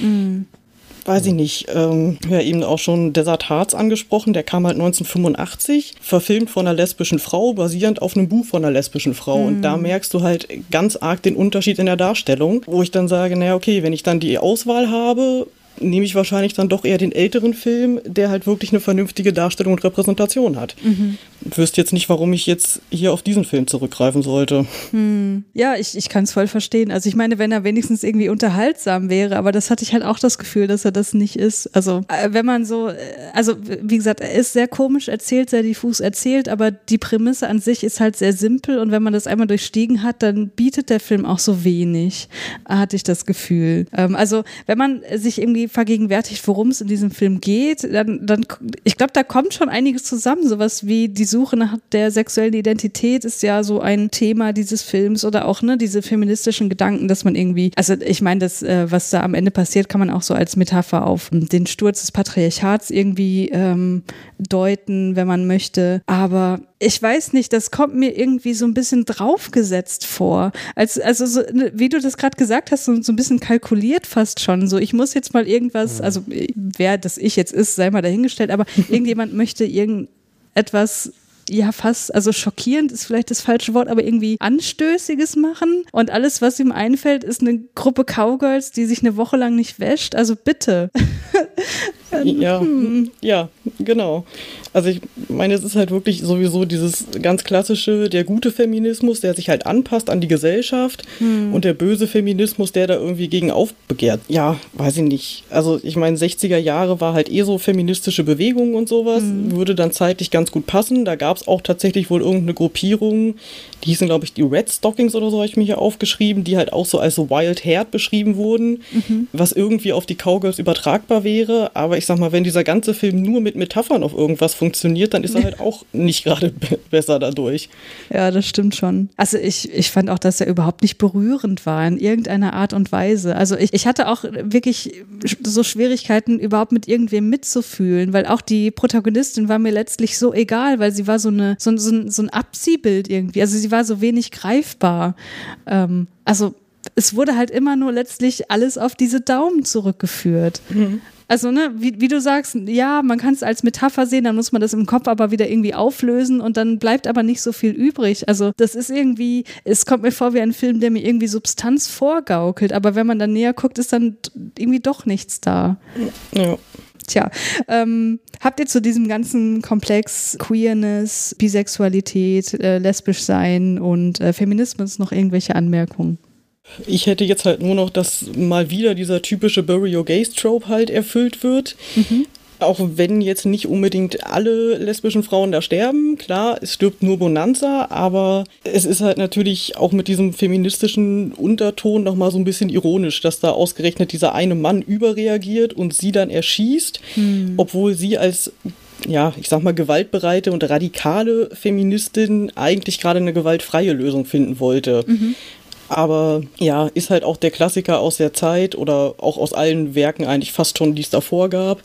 Weiß ich nicht. Ähm, ja, eben auch schon Desert Hearts angesprochen. Der kam halt 1985, verfilmt von einer lesbischen Frau, basierend auf einem Buch von einer lesbischen Frau. Und da merkst du halt ganz arg den Unterschied in der Darstellung, wo ich dann sage, naja, okay, wenn ich dann die Auswahl habe, nehme ich wahrscheinlich dann doch eher den älteren Film, der halt wirklich eine vernünftige Darstellung und Repräsentation hat. Ich wüsste jetzt nicht, warum ich jetzt hier auf diesen Film zurückgreifen sollte. Ja, ich, ich kann es voll verstehen. Also ich meine, wenn er wenigstens irgendwie unterhaltsam wäre, aber das hatte ich halt auch das Gefühl, dass er das nicht ist. Also äh, wenn man so, äh, also wie gesagt, er ist sehr komisch erzählt, sehr diffus erzählt, aber die Prämisse an sich ist halt sehr simpel und wenn man das einmal durchstiegen hat, dann bietet der Film auch so wenig, hatte ich das Gefühl. Ähm, also wenn man sich irgendwie vergegenwärtigt, worum es in diesem Film geht, dann, dann ich glaube, da kommt schon einiges zusammen. Sowas wie die Suche nach der sexuellen Identität ist ja so ein Thema dieses Films oder auch ne diese feministischen Gedanken, dass man irgendwie, also ich meine, das, äh, was da am Ende passiert, kann man auch so als Metapher auf den Sturz des Patriarchats irgendwie ähm, deuten, wenn man möchte. Aber ich weiß nicht, das kommt mir irgendwie so ein bisschen draufgesetzt vor. Als, also so, ne, wie du das gerade gesagt hast, so, so ein bisschen kalkuliert fast schon. So, ich muss jetzt mal irgendwas, also wer das ich jetzt ist, sei mal dahingestellt, aber irgendjemand möchte irgendetwas ja, fast, also schockierend ist vielleicht das falsche Wort, aber irgendwie Anstößiges machen. Und alles, was ihm einfällt, ist eine Gruppe Cowgirls, die sich eine Woche lang nicht wäscht. Also bitte. Ja, ja, genau. Also ich meine, es ist halt wirklich sowieso dieses ganz klassische, der gute Feminismus, der sich halt anpasst an die Gesellschaft und der böse Feminismus, der da irgendwie gegen aufbegehrt. Ja, weiß ich nicht. Also ich meine, 60er Jahre war halt eh so feministische Bewegungen und sowas, würde dann zeitlich ganz gut passen. Da gab es auch tatsächlich wohl irgendeine Gruppierung, die hießen, glaube ich, die Red Stockings oder so, habe ich mir hier aufgeschrieben, die halt auch so als so Wild Haired beschrieben wurden, was irgendwie auf die Cowgirls übertragbar wäre. Aber ich sag mal, wenn dieser ganze Film nur mit Metaphern auf irgendwas funktioniert, dann ist er halt auch nicht gerade be- besser dadurch. Ja, das stimmt schon. Also ich, ich fand auch, dass er überhaupt nicht berührend war in irgendeiner Art und Weise. Also ich, ich hatte auch wirklich so Schwierigkeiten, überhaupt mit irgendwem mitzufühlen, weil auch die Protagonistin war mir letztlich so egal, weil sie war so eine so, ein- so, so ein Abziehbild irgendwie. Also sie war so wenig greifbar. Ähm, also es wurde halt immer nur letztlich alles auf diese Daumen zurückgeführt. Also, ne, wie, wie du sagst, ja, man kann es als Metapher sehen, dann muss man das im Kopf aber wieder irgendwie auflösen und dann bleibt aber nicht so viel übrig. Also, das ist irgendwie, es kommt mir vor wie ein Film, der mir irgendwie Substanz vorgaukelt, aber wenn man dann näher guckt, ist dann irgendwie doch nichts da. Ja. Tja, ähm, habt ihr zu diesem ganzen Komplex Queerness, Bisexualität, äh, lesbisch sein und äh, Feminismus noch irgendwelche Anmerkungen? Ich hätte jetzt halt nur noch, dass mal wieder dieser typische Bury Your Gays Trope halt erfüllt wird. Auch wenn jetzt nicht unbedingt alle lesbischen Frauen da sterben. Klar, es stirbt nur Bonanza, aber es ist halt natürlich auch mit diesem feministischen Unterton nochmal so ein bisschen ironisch, dass da ausgerechnet dieser eine Mann überreagiert und sie dann erschießt, obwohl sie als ja, ich sag mal, gewaltbereite und radikale Feministin eigentlich gerade eine gewaltfreie Lösung finden wollte. Aber ja, ist halt auch der Klassiker aus der Zeit oder auch aus allen Werken eigentlich fast schon, die es davor gab,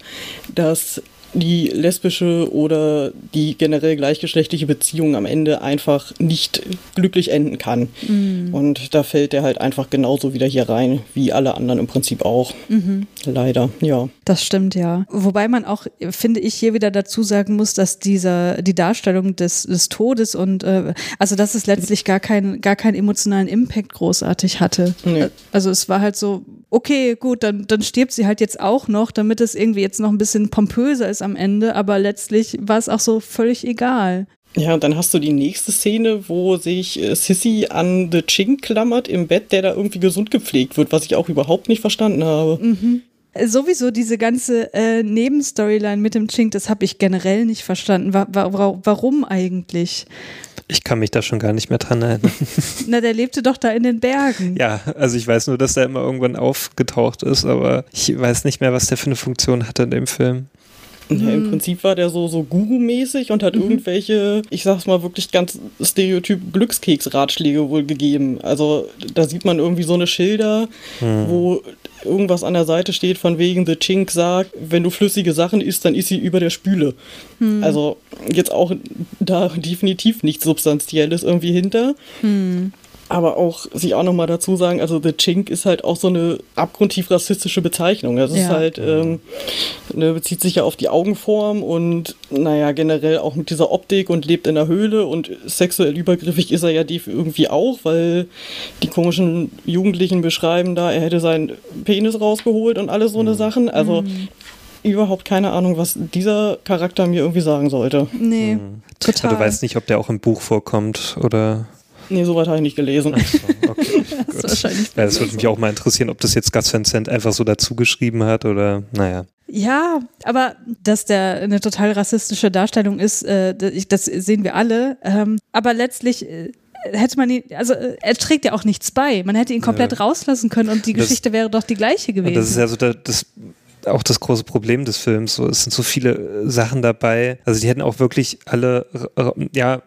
dass die lesbische oder die generell gleichgeschlechtliche Beziehung am Ende einfach nicht glücklich enden kann. Und da fällt er halt einfach genauso wieder hier rein, wie alle anderen im Prinzip auch. Leider, ja. Das stimmt, ja. Wobei man auch, finde ich, hier wieder dazu sagen muss, dass dieser, die Darstellung des, des Todes und, äh, also dass es letztlich gar keinen, gar keinen emotionalen Impact großartig hatte. Nee. Also es war halt so, okay, gut, dann, dann stirbt sie halt jetzt auch noch, damit es irgendwie jetzt noch ein bisschen pompöser ist am Ende, aber letztlich war es auch so völlig egal. Ja, und dann hast du die nächste Szene, wo sich äh, Sissy an The Chink klammert im Bett, der da irgendwie gesund gepflegt wird, was ich auch überhaupt nicht verstanden habe. Sowieso diese ganze äh, Nebenstoryline mit dem Chink, das habe ich generell nicht verstanden. Wa wa warum eigentlich? Ich kann mich da schon gar nicht mehr dran erinnern. Na, der lebte doch da in den Bergen. ja, also ich weiß nur, dass er immer irgendwann aufgetaucht ist, aber ich weiß nicht mehr, was der für eine Funktion hatte in dem Film. Ja, Im Prinzip war der so, so Guru-mäßig und hat irgendwelche, ich sag's mal wirklich ganz stereotyp Glückskeks-Ratschläge wohl gegeben. Also da sieht man irgendwie so eine Schilder, wo irgendwas an der Seite steht von wegen The Chink sagt, wenn du flüssige Sachen isst, dann ist sie über der Spüle. Also jetzt auch da definitiv nichts Substanzielles irgendwie hinter. Aber auch sich auch nochmal dazu sagen, also The Chink ist halt auch so eine abgrundtief rassistische Bezeichnung. Das Ja. ist halt, ähm, ne, bezieht sich ja auf die Augenform und naja, generell auch mit dieser Optik und lebt in der Höhle und sexuell übergriffig ist er ja die irgendwie auch, weil die komischen Jugendlichen beschreiben da, er hätte seinen Penis rausgeholt und alle so eine Sachen. Also überhaupt keine Ahnung, was dieser Charakter mir irgendwie sagen sollte. Nee, total. Ja, du weißt nicht, ob der auch im Buch vorkommt oder. Nee, soweit habe ich nicht gelesen. Okay, Das wahrscheinlich Ja, das würde mich auch mal interessieren, ob das jetzt Gus Van Sant einfach so dazu geschrieben hat oder, naja. Ja, aber dass der eine total rassistische Darstellung ist, äh, das sehen wir alle. Ähm, aber letztlich äh, hätte man ihn, also äh, er trägt ja auch nichts bei. Man hätte ihn komplett Ja. rauslassen können und die Das- Geschichte wäre doch die gleiche gewesen. das ist ja so da, das, auch das große Problem des Films. So, es sind so viele äh, Sachen dabei. Also die hätten auch wirklich alle, ja,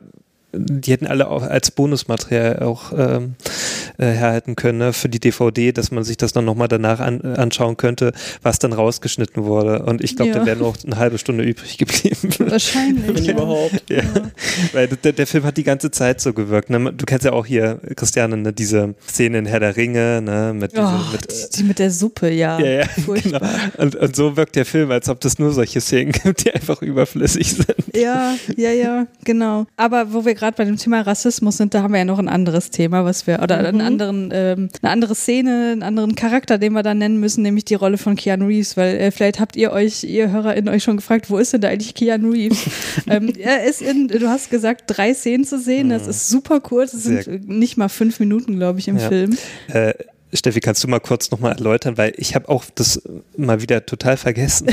die hätten alle auch als Bonusmaterial auch ähm, äh, herhalten können ne, für die DVD, dass man sich das dann nochmal danach an, äh, anschauen könnte, was dann rausgeschnitten wurde. Und ich glaube, Ja. da wäre noch eine halbe Stunde übrig geblieben. Wahrscheinlich. Wenn ja. überhaupt. Ja, weil der, der Film hat die ganze Zeit so gewirkt. Ne? Du kennst ja auch hier, Christiane, ne, diese Szene in Herr der Ringe, ne, mit, diese, Oh, mit die, die mit der Suppe, ja. ja, ja, Furchtbar. genau. Und, und so wirkt der Film, als ob das nur solche Szenen gibt, die einfach überflüssig sind. Ja, ja, ja, genau. Aber wo wir gerade bei dem Thema Rassismus sind, da haben wir ja noch ein anderes Thema, was wir, oder einen anderen, ähm, eine andere Szene, einen anderen Charakter, den wir da nennen müssen, nämlich die Rolle von Keanu Reeves, weil äh, vielleicht habt ihr euch, ihr HörerInnen euch schon gefragt, wo ist denn da eigentlich Keanu Reeves? ähm, er ist in, du hast gesagt, drei Szenen zu sehen, das ist super kurz, es sind Sehr nicht mal fünf Minuten, glaube ich, im Ja. Film. Äh, Steffi, kannst du mal kurz nochmal erläutern, weil ich habe auch das mal wieder total vergessen,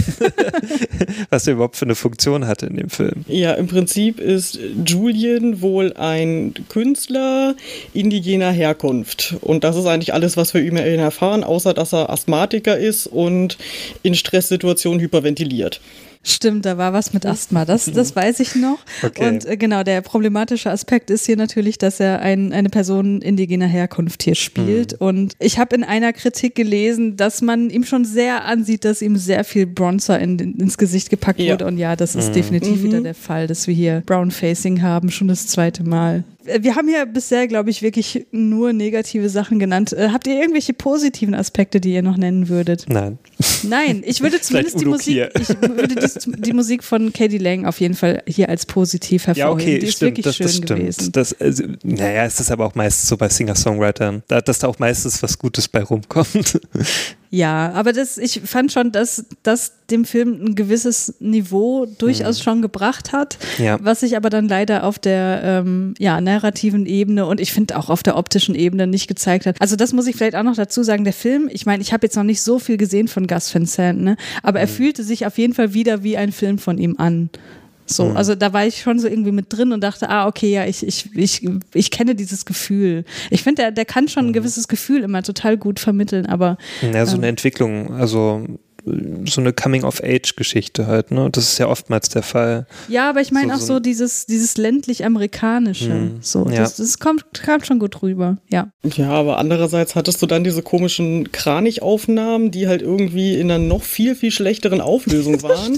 was er überhaupt für eine Funktion hatte in dem Film. Ja, im Prinzip ist Julian wohl ein Künstler indigener Herkunft. Und das ist eigentlich alles, was wir über ihn erfahren, außer dass er Asthmatiker ist und in Stresssituationen hyperventiliert. Stimmt, da war was mit Asthma, das, das weiß ich noch. Okay. Und äh, genau, der problematische Aspekt ist hier natürlich, dass er ein, eine Person indigener Herkunft hier spielt. Mhm. Und ich habe in einer Kritik gelesen, dass man ihm schon sehr ansieht, dass ihm sehr viel Bronzer in, ins Gesicht gepackt Ja. wurde. Und ja, das Mhm. ist definitiv wieder der Fall, dass wir hier Brown Facing haben, schon das zweite Mal. Äh, Wir haben ja bisher, glaube ich, wirklich nur negative Sachen genannt. Äh, Habt ihr irgendwelche positiven Aspekte, die ihr noch nennen würdet? Nein. Nein, ich würde zumindest die Musik, ich würde die, die Musik von Katie Lang auf jeden Fall hier als positiv Ja, hervorheben. okay, die ist stimmt, wirklich das, schön das stimmt. gewesen. Das, also, naja, es ist aber auch meistens so bei Singer-Songwritern, da, dass da auch meistens was Gutes bei rumkommt. Ja, aber das, ich fand schon, dass das dem Film ein gewisses Niveau durchaus schon gebracht hat, Mhm. Ja. was sich aber dann leider auf der ähm, ja, narrativen Ebene und ich finde auch auf der optischen Ebene nicht gezeigt hat. Also das muss ich vielleicht auch noch dazu sagen, der Film, ich meine, ich habe jetzt noch nicht so viel gesehen von Gus Van Sant, ne? aber Mhm. er fühlte sich auf jeden Fall wieder wie ein Film von ihm an. So, Mhm. also da war ich schon so irgendwie mit drin und dachte, ah, okay, ja, ich, ich, ich, ich kenne dieses Gefühl. Ich finde, der, der kann Mhm. schon ein gewisses Gefühl immer total gut vermitteln, aber Ja, so Ähm. eine Entwicklung, also so eine Coming-of-Age-Geschichte halt, ne? Das ist ja oftmals der Fall. Ja, aber ich meine So- auch so so dieses, dieses ländlich-amerikanische. Mhm. So, Ja. das, das kommt, kam schon gut rüber. Ja. Ja, aber andererseits hattest du dann diese komischen Kranichaufnahmen, die halt irgendwie in einer noch viel, viel schlechteren Auflösung waren.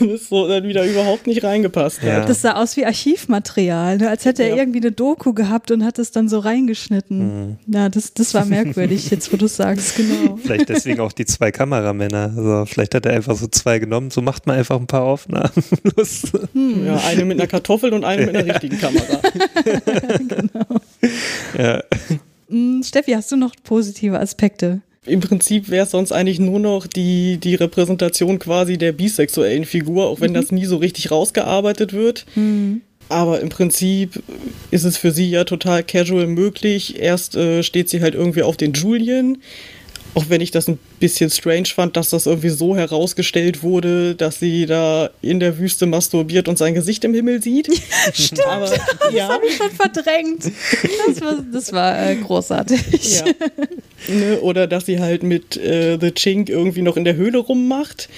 das so dann wieder überhaupt nicht reingepasst Ja. hat. Das sah aus wie Archivmaterial, ne? als hätte er Ja. irgendwie eine Doku gehabt und hat es dann so reingeschnitten. Mhm. Ja, das, das war merkwürdig, jetzt wo du es sagst, genau. Vielleicht deswegen auch die zwei Kameramänner. Also vielleicht hat er einfach so zwei genommen, so macht man einfach ein paar Aufnahmen. Los. Ja, eine mit einer Kartoffel und eine mit einer richtigen Kamera. ja. Hm, Steffi, hast du noch positive Aspekte? Im Prinzip wäre es sonst eigentlich nur noch die, die Repräsentation quasi der bisexuellen Figur, auch wenn das nie so richtig rausgearbeitet wird. Aber im Prinzip ist es für sie ja total casual möglich. Erst äh, steht sie halt irgendwie auf den Julian. Auch wenn ich das ein bisschen strange fand, dass das irgendwie so herausgestellt wurde, dass sie da in der Wüste masturbiert und sein Gesicht im Himmel sieht. Stimmt, Aber, das ja. habe ich schon verdrängt. Das war, das war äh, großartig. Ja. ne, oder dass sie halt mit äh, The Chink irgendwie noch in der Höhle rummacht.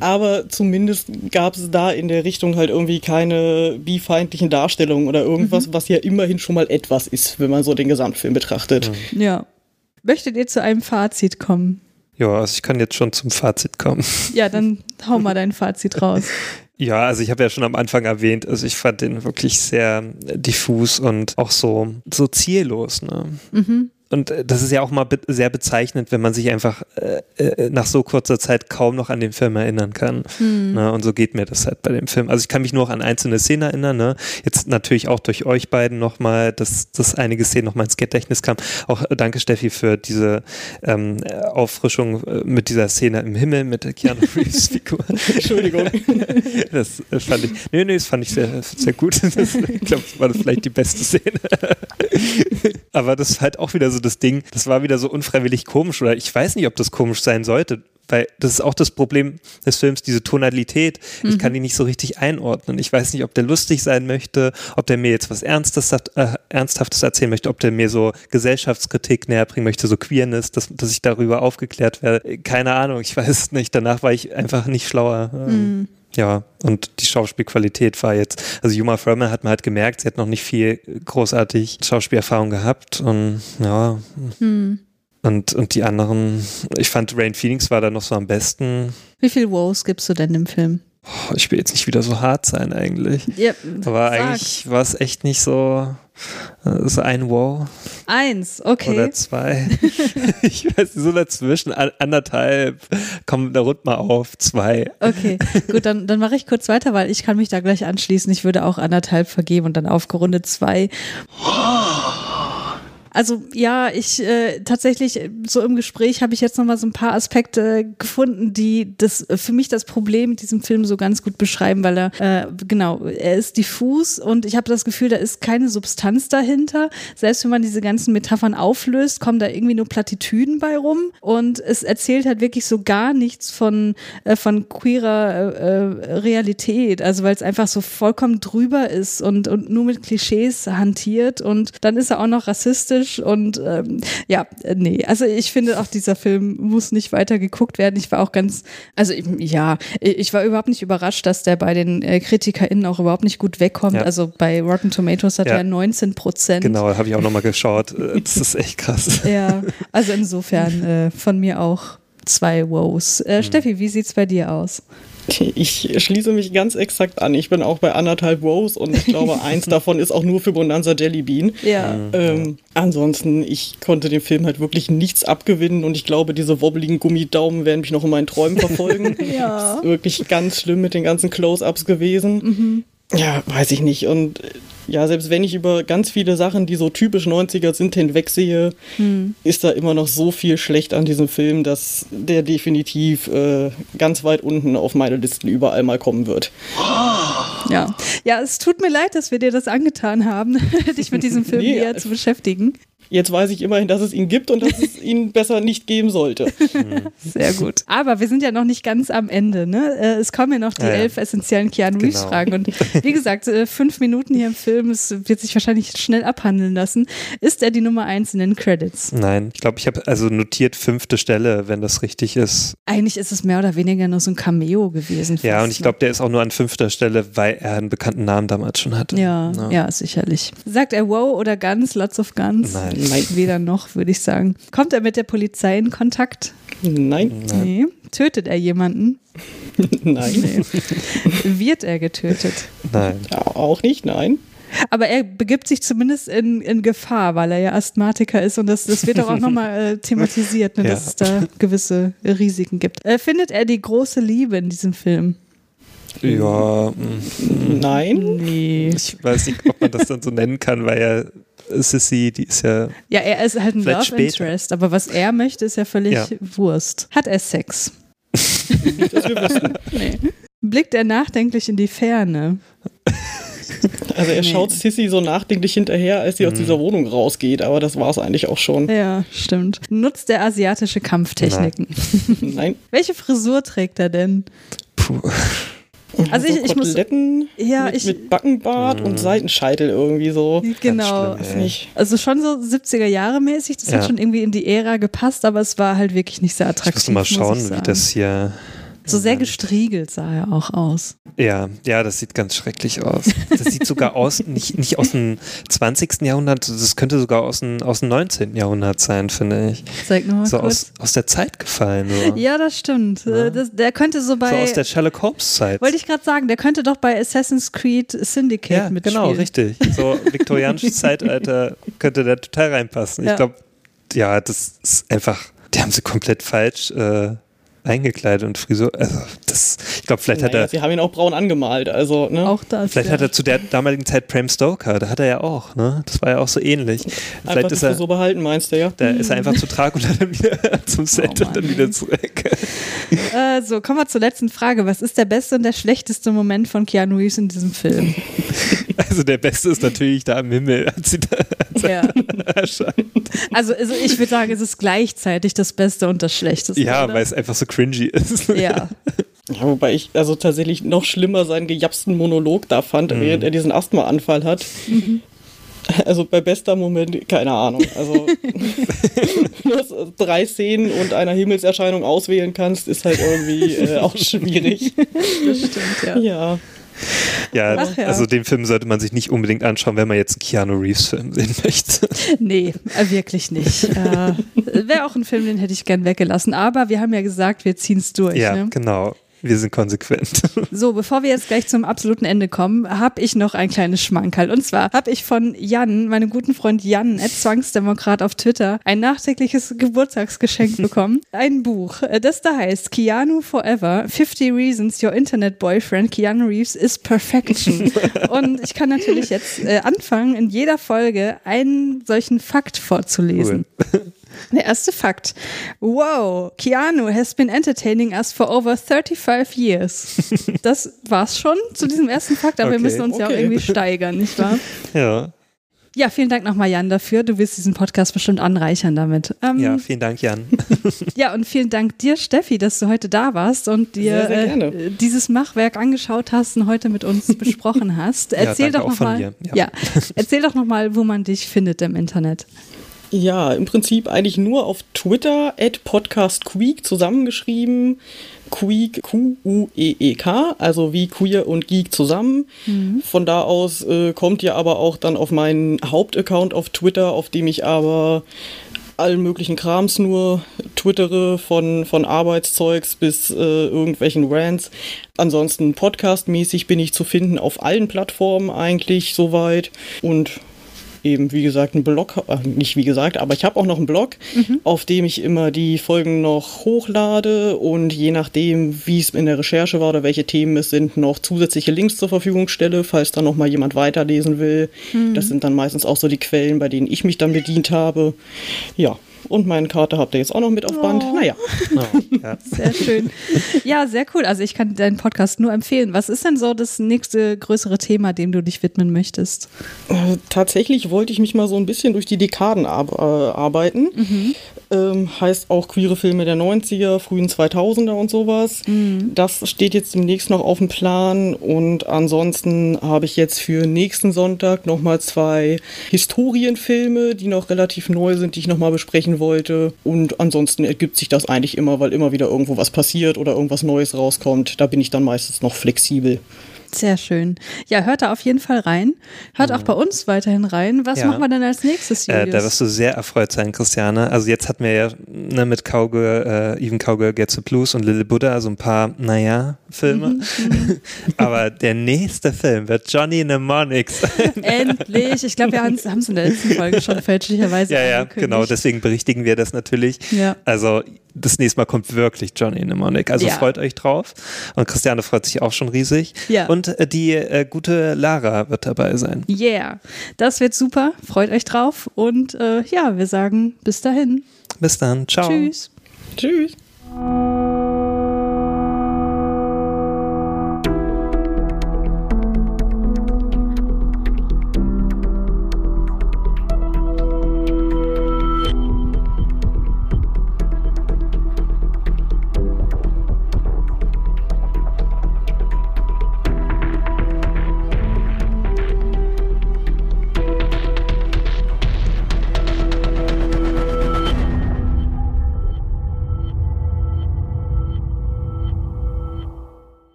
Aber zumindest gab es da in der Richtung halt irgendwie keine bifeindlichen Darstellungen oder irgendwas, was ja immerhin schon mal etwas ist, wenn man so den Gesamtfilm betrachtet. Ja. Möchtet ihr zu einem Fazit kommen? Ja, also ich kann jetzt schon zum Fazit kommen. Ja, dann hau mal dein Fazit raus. Ja, also ich habe ja schon am Anfang erwähnt, also ich fand den wirklich sehr diffus und auch so, so ziellos. Ne? Mhm. Und äh, das ist ja auch mal be sehr bezeichnend, wenn man sich einfach äh, äh, nach so kurzer Zeit kaum noch an den Film erinnern kann. Hm. Ne? Und so geht mir das halt bei dem Film. Also ich kann mich nur noch an einzelne Szenen erinnern. Ne? Jetzt natürlich auch durch euch beiden nochmal, dass, dass einige Szenen nochmal ins Gedächtnis kamen. Auch äh, danke Steffi für diese ähm, Auffrischung mit dieser Szene im Himmel mit der Keanu Reeves Figur. Entschuldigung. Das fand ich, nee, nee, das fand ich sehr, sehr gut. Das, ich glaube, das war das vielleicht die beste Szene. Aber das ist halt auch wieder so das Ding, das war wieder so unfreiwillig komisch oder ich weiß nicht, ob das komisch sein sollte, weil das ist auch das Problem des Films, diese Tonalität. Ich Mhm. kann die nicht so richtig einordnen. Ich weiß nicht, ob der lustig sein möchte, ob der mir jetzt was Ernstes, äh, Ernsthaftes erzählen möchte, ob der mir so Gesellschaftskritik näher bringen möchte, so Queerness, dass, dass ich darüber aufgeklärt werde. Keine Ahnung, ich weiß es nicht. Danach war ich einfach nicht schlauer. Mhm. Ja, und die Schauspielqualität war jetzt, also Juma Thurman hat man halt gemerkt, sie hat noch nicht viel großartig Schauspielerfahrung gehabt und ja, Hm. und, und die anderen, ich fand Rain Phoenix war da noch so am besten. Wie viel Wows gibst du denn im Film? Oh, ich will jetzt nicht wieder so hart sein eigentlich. Ja, Aber sag. eigentlich war es echt nicht so, äh, so ein Wow Eins, okay. oder zwei. ich weiß nicht, so dazwischen, an- anderthalb, komm, da rund mal auf, zwei. Okay, gut, dann, dann mache ich kurz weiter, weil ich kann mich da gleich anschließen. Ich würde auch anderthalb vergeben und dann aufgerundet zwei. Also ja, ich äh, tatsächlich äh, so im Gespräch habe ich jetzt noch mal so ein paar Aspekte gefunden, die das äh, für mich das Problem mit diesem Film so ganz gut beschreiben, weil er äh, genau er ist diffus und ich habe das Gefühl, da ist keine Substanz dahinter. Selbst wenn man diese ganzen Metaphern auflöst, kommen da irgendwie nur Plattitüden bei rum und es erzählt halt wirklich so gar nichts von äh, von queerer äh, äh, Realität, also weil es einfach so vollkommen drüber ist und und nur mit Klischees hantiert und dann ist er auch noch rassistisch und ähm, ja, äh, nee, also ich finde auch dieser Film muss nicht weiter geguckt werden. Ich war auch ganz, also ja, ich war überhaupt nicht überrascht, dass der bei den äh, KritikerInnen auch überhaupt nicht gut wegkommt. Ja. Also bei Rotten Tomatoes hat Ja. er 19 Prozent. Genau, habe ich auch nochmal geschaut. Äh, Das ist echt krass. Ja, also insofern äh, von mir auch zwei Wows. Äh, Steffi, wie sieht's bei dir aus? Ich schließe mich ganz exakt an. Ich bin auch bei anderthalb Wows und ich glaube, eins davon ist auch nur für Bonanza Jelly Bean. Ja. Ähm, ansonsten, ich konnte dem Film halt wirklich nichts abgewinnen und ich glaube, diese wobbligen Gummidaumen werden mich noch in meinen Träumen verfolgen. Ja. Ist wirklich ganz schlimm mit den ganzen Close-Ups gewesen. Ja, weiß ich nicht. Und äh, ja, selbst wenn ich über ganz viele Sachen, die so typisch 90er sind, hinwegsehe, ist da immer noch so viel schlecht an diesem Film, dass der definitiv äh, ganz weit unten auf meine Listen überall mal kommen wird. Ja. ja, es tut mir leid, dass wir dir das angetan haben, dich mit diesem Film Nee, näher zu beschäftigen. Jetzt weiß ich immerhin, dass es ihn gibt und dass es ihn besser nicht geben sollte. Sehr gut. Aber wir sind ja noch nicht ganz am Ende. Ne? Äh, Es kommen ja noch die Ja, ja. elf essentiellen Keanu Genau. Reeves-Fragen. Und wie gesagt, äh, fünf Minuten hier im Film, es wird sich wahrscheinlich schnell abhandeln lassen. Ist er die Nummer eins in den Credits? Nein, ich glaube, ich habe also notiert fünfte Stelle, wenn das richtig ist. Eigentlich ist es mehr oder weniger nur so ein Cameo gewesen. Ja, und ich ne? glaube, der ist auch nur an fünfter Stelle, weil er einen bekannten Namen damals schon hatte. Ja, ja, sicherlich. Sagt er Wow oder Guns, Lots of Guns? Nein. Nein. Weder noch, würde ich sagen. Kommt er mit der Polizei in Kontakt? Nein, Nee. Tötet er jemanden? nein, Nee. Wird er getötet? Nein. ja, auch nicht, nein. Aber er begibt sich zumindest in, in Gefahr, weil er ja Asthmatiker ist und das, das wird doch auch nochmal äh, thematisiert, ne, Ja. dass es da gewisse Risiken gibt. Äh, findet er die große Liebe in diesem Film? Ja, mm, Nein, Nee. ich weiß nicht, ob man das dann so nennen kann, weil ja Sissy, die ist ja. Ja, er ist halt ein Love später. Interest, aber was er möchte, ist ja völlig Ja. Wurst. Hat er Sex? nicht, dass wir wissen. Nee. Blickt er nachdenklich in die Ferne? Also er Nee. schaut Sissy so nachdenklich hinterher, als sie aus dieser Wohnung rausgeht, aber das war es eigentlich auch schon. Ja, stimmt. Nutzt er asiatische Kampftechniken? Nein. Welche Frisur trägt er denn? Puh. Also so ich, ich muss. Koteletten Ja, mit, ich- mit Backenbart und Seitenscheitel irgendwie so. Genau. schlimm. Also schon so 70er Jahre mäßig, das Ja. hat schon irgendwie in die Ära gepasst, aber es war halt wirklich nicht sehr Ich attraktiv. muss mal muss schauen, ich wie das hier. So sehr gestriegelt sah er auch aus. Ja, ja, das sieht ganz schrecklich aus. Das sieht sogar aus, nicht, nicht aus dem 20. Jahrhundert, das könnte sogar aus dem, aus dem 19. Jahrhundert sein, finde ich. Zeig nochmal So kurz. aus, aus der Zeit gefallen. So. Ja, das stimmt. Äh, Das, der könnte so bei. so aus der Sherlock Holmes Zeit. wollte ich gerade sagen, der könnte doch bei Assassin's Creed Syndicate ja, mitspielen. genau, richtig. So viktorianisches Zeitalter könnte da total reinpassen. Ja. Ich glaube, ja, das ist einfach, die haben sie komplett falsch äh, eingekleidet und Frisur. Also, das, ich glaube, vielleicht hat Naja, er. sie haben ihn auch braun angemalt, also, ne? Auch das. Vielleicht ja. hat er zu der damaligen Zeit Bram Stoker, da hat er ja auch, ne? Das war ja auch so ähnlich. Einfach Vielleicht die ist er, Frisur behalten, meinst du, ja? da ist er einfach zu trag und dann wieder zum Set Oh und dann wieder zurück. Äh, so, kommen wir zur letzten Frage. Was ist der beste und der schlechteste Moment von Keanu Reeves in diesem Film? Also der Beste ist natürlich da im Himmel, als sie da Ja. erscheint. Also, also ich würde sagen, es ist gleichzeitig das Beste und das Schlechteste. Ja, weil es einfach so cringy ist. Ja. Ja, wobei ich also tatsächlich noch schlimmer seinen gejapsten Monolog da fand, Mhm. während er diesen Asthmaanfall hat. Also bei bester Moment, keine Ahnung. Also nur so drei Szenen und einer Himmelserscheinung auswählen kannst, ist halt irgendwie äh, auch schwierig. Das stimmt, ja. Ja. Ja, ja. also den Film sollte man sich nicht unbedingt anschauen, wenn man jetzt einen Keanu Reeves-Film sehen möchte. Nee, äh, wirklich nicht. Äh, Wäre auch ein Film, den hätte ich gern weggelassen. Aber wir haben ja gesagt, wir ziehen es durch. ja, ne? genau. Wir sind konsequent. So, bevor wir jetzt gleich zum absoluten Ende kommen, habe ich noch ein kleines Schmankerl. Und zwar habe ich von Jan, meinem guten Freund Jan, at Zwangsdemokrat auf Twitter, ein nachträgliches Geburtstagsgeschenk bekommen. Ein Buch, äh, das da heißt Keanu Forever, 50 Reasons Your Internet Boyfriend Keanu Reeves is Perfection. Und ich kann natürlich jetzt äh, anfangen, in jeder Folge einen solchen Fakt vorzulesen. Der erste Fakt. Wow, Keanu has been entertaining us for over 35 years. Das war's schon zu diesem ersten Fakt, aber wir Okay. müssen uns ja auch Okay. irgendwie steigern, nicht wahr? ja. Ja, vielen Dank nochmal, Jan, dafür. Du wirst diesen Podcast bestimmt anreichern damit. Ähm, ja, ja. vielen Dank, Jan. und vielen Dank dir, Steffi, dass du heute da warst und dir Sehr, sehr äh, dieses Machwerk angeschaut hast und heute mit uns besprochen hast. Erzähl danke doch nochmal, ja. Ja. erzähl doch nochmal, wo man dich findet im Internet. Ja, im Prinzip eigentlich nur auf Twitter, at podcastqueek zusammengeschrieben. Queek, Q-U-E-E-K, also wie Queer und Geek zusammen. Von da aus äh, kommt ihr aber auch dann auf meinen Hauptaccount auf Twitter, auf dem ich aber allen möglichen Krams nur twittere, von, von Arbeitszeugs bis äh, irgendwelchen Rants. Ansonsten podcastmäßig bin ich zu finden auf allen Plattformen eigentlich soweit. Und eben, wie gesagt, ein Blog, äh, nicht wie gesagt, aber ich habe auch noch einen Blog, auf dem ich immer die Folgen noch hochlade und je nachdem, wie es in der Recherche war oder welche Themen es sind, noch zusätzliche Links zur Verfügung stelle, falls da noch mal jemand weiterlesen will. Das sind dann meistens auch so die Quellen, bei denen ich mich dann bedient habe. Ja. Und meine Karte habt ihr jetzt auch noch mit auf Band. Naja, ja. Sehr schön. Ja, sehr cool. Also ich kann deinen Podcast nur empfehlen. Was ist denn so das nächste größere Thema, dem du dich widmen möchtest? Äh, Tatsächlich wollte ich mich mal so ein bisschen durch die Dekaden ar äh, arbeiten. Ähm, heißt auch queere Filme der 90er, frühen 2000er und sowas. Das steht jetzt demnächst noch auf dem Plan. Und ansonsten habe ich jetzt für nächsten Sonntag nochmal zwei Historienfilme, die noch relativ neu sind, die ich nochmal besprechen wollte. Und ansonsten ergibt sich das eigentlich immer, weil immer wieder irgendwo was passiert oder irgendwas Neues rauskommt. Da bin ich dann meistens noch flexibel. Sehr schön. Ja, hört da auf jeden Fall rein. Hört auch bei uns weiterhin rein. Was Ja. machen wir denn als nächstes, Äh, Julius? da wirst du sehr erfreut sein, Christiane. Also jetzt hatten wir ja ne, mit Cowgirl, äh, Even Cowgirl Gets the Blues und Little Buddha so ein paar, naja, Filme. Mhm, Aber der nächste Film wird Johnny Mnemonic sein. Endlich. Ich glaube, wir haben es in der letzten Folge schon fälschlicherweise Ja, ja, genau. Deswegen berichtigen wir das natürlich. Ja. Also das nächste Mal kommt wirklich Johnny Mnemonic. Also Ja. freut euch drauf. Und Christiane freut sich auch schon riesig. Ja. Und äh, die äh, gute Lara wird dabei sein. Yeah, das wird super. Freut euch drauf. Und äh, ja, wir sagen bis dahin. Bis dann. Ciao. Tschüss. Tschüss.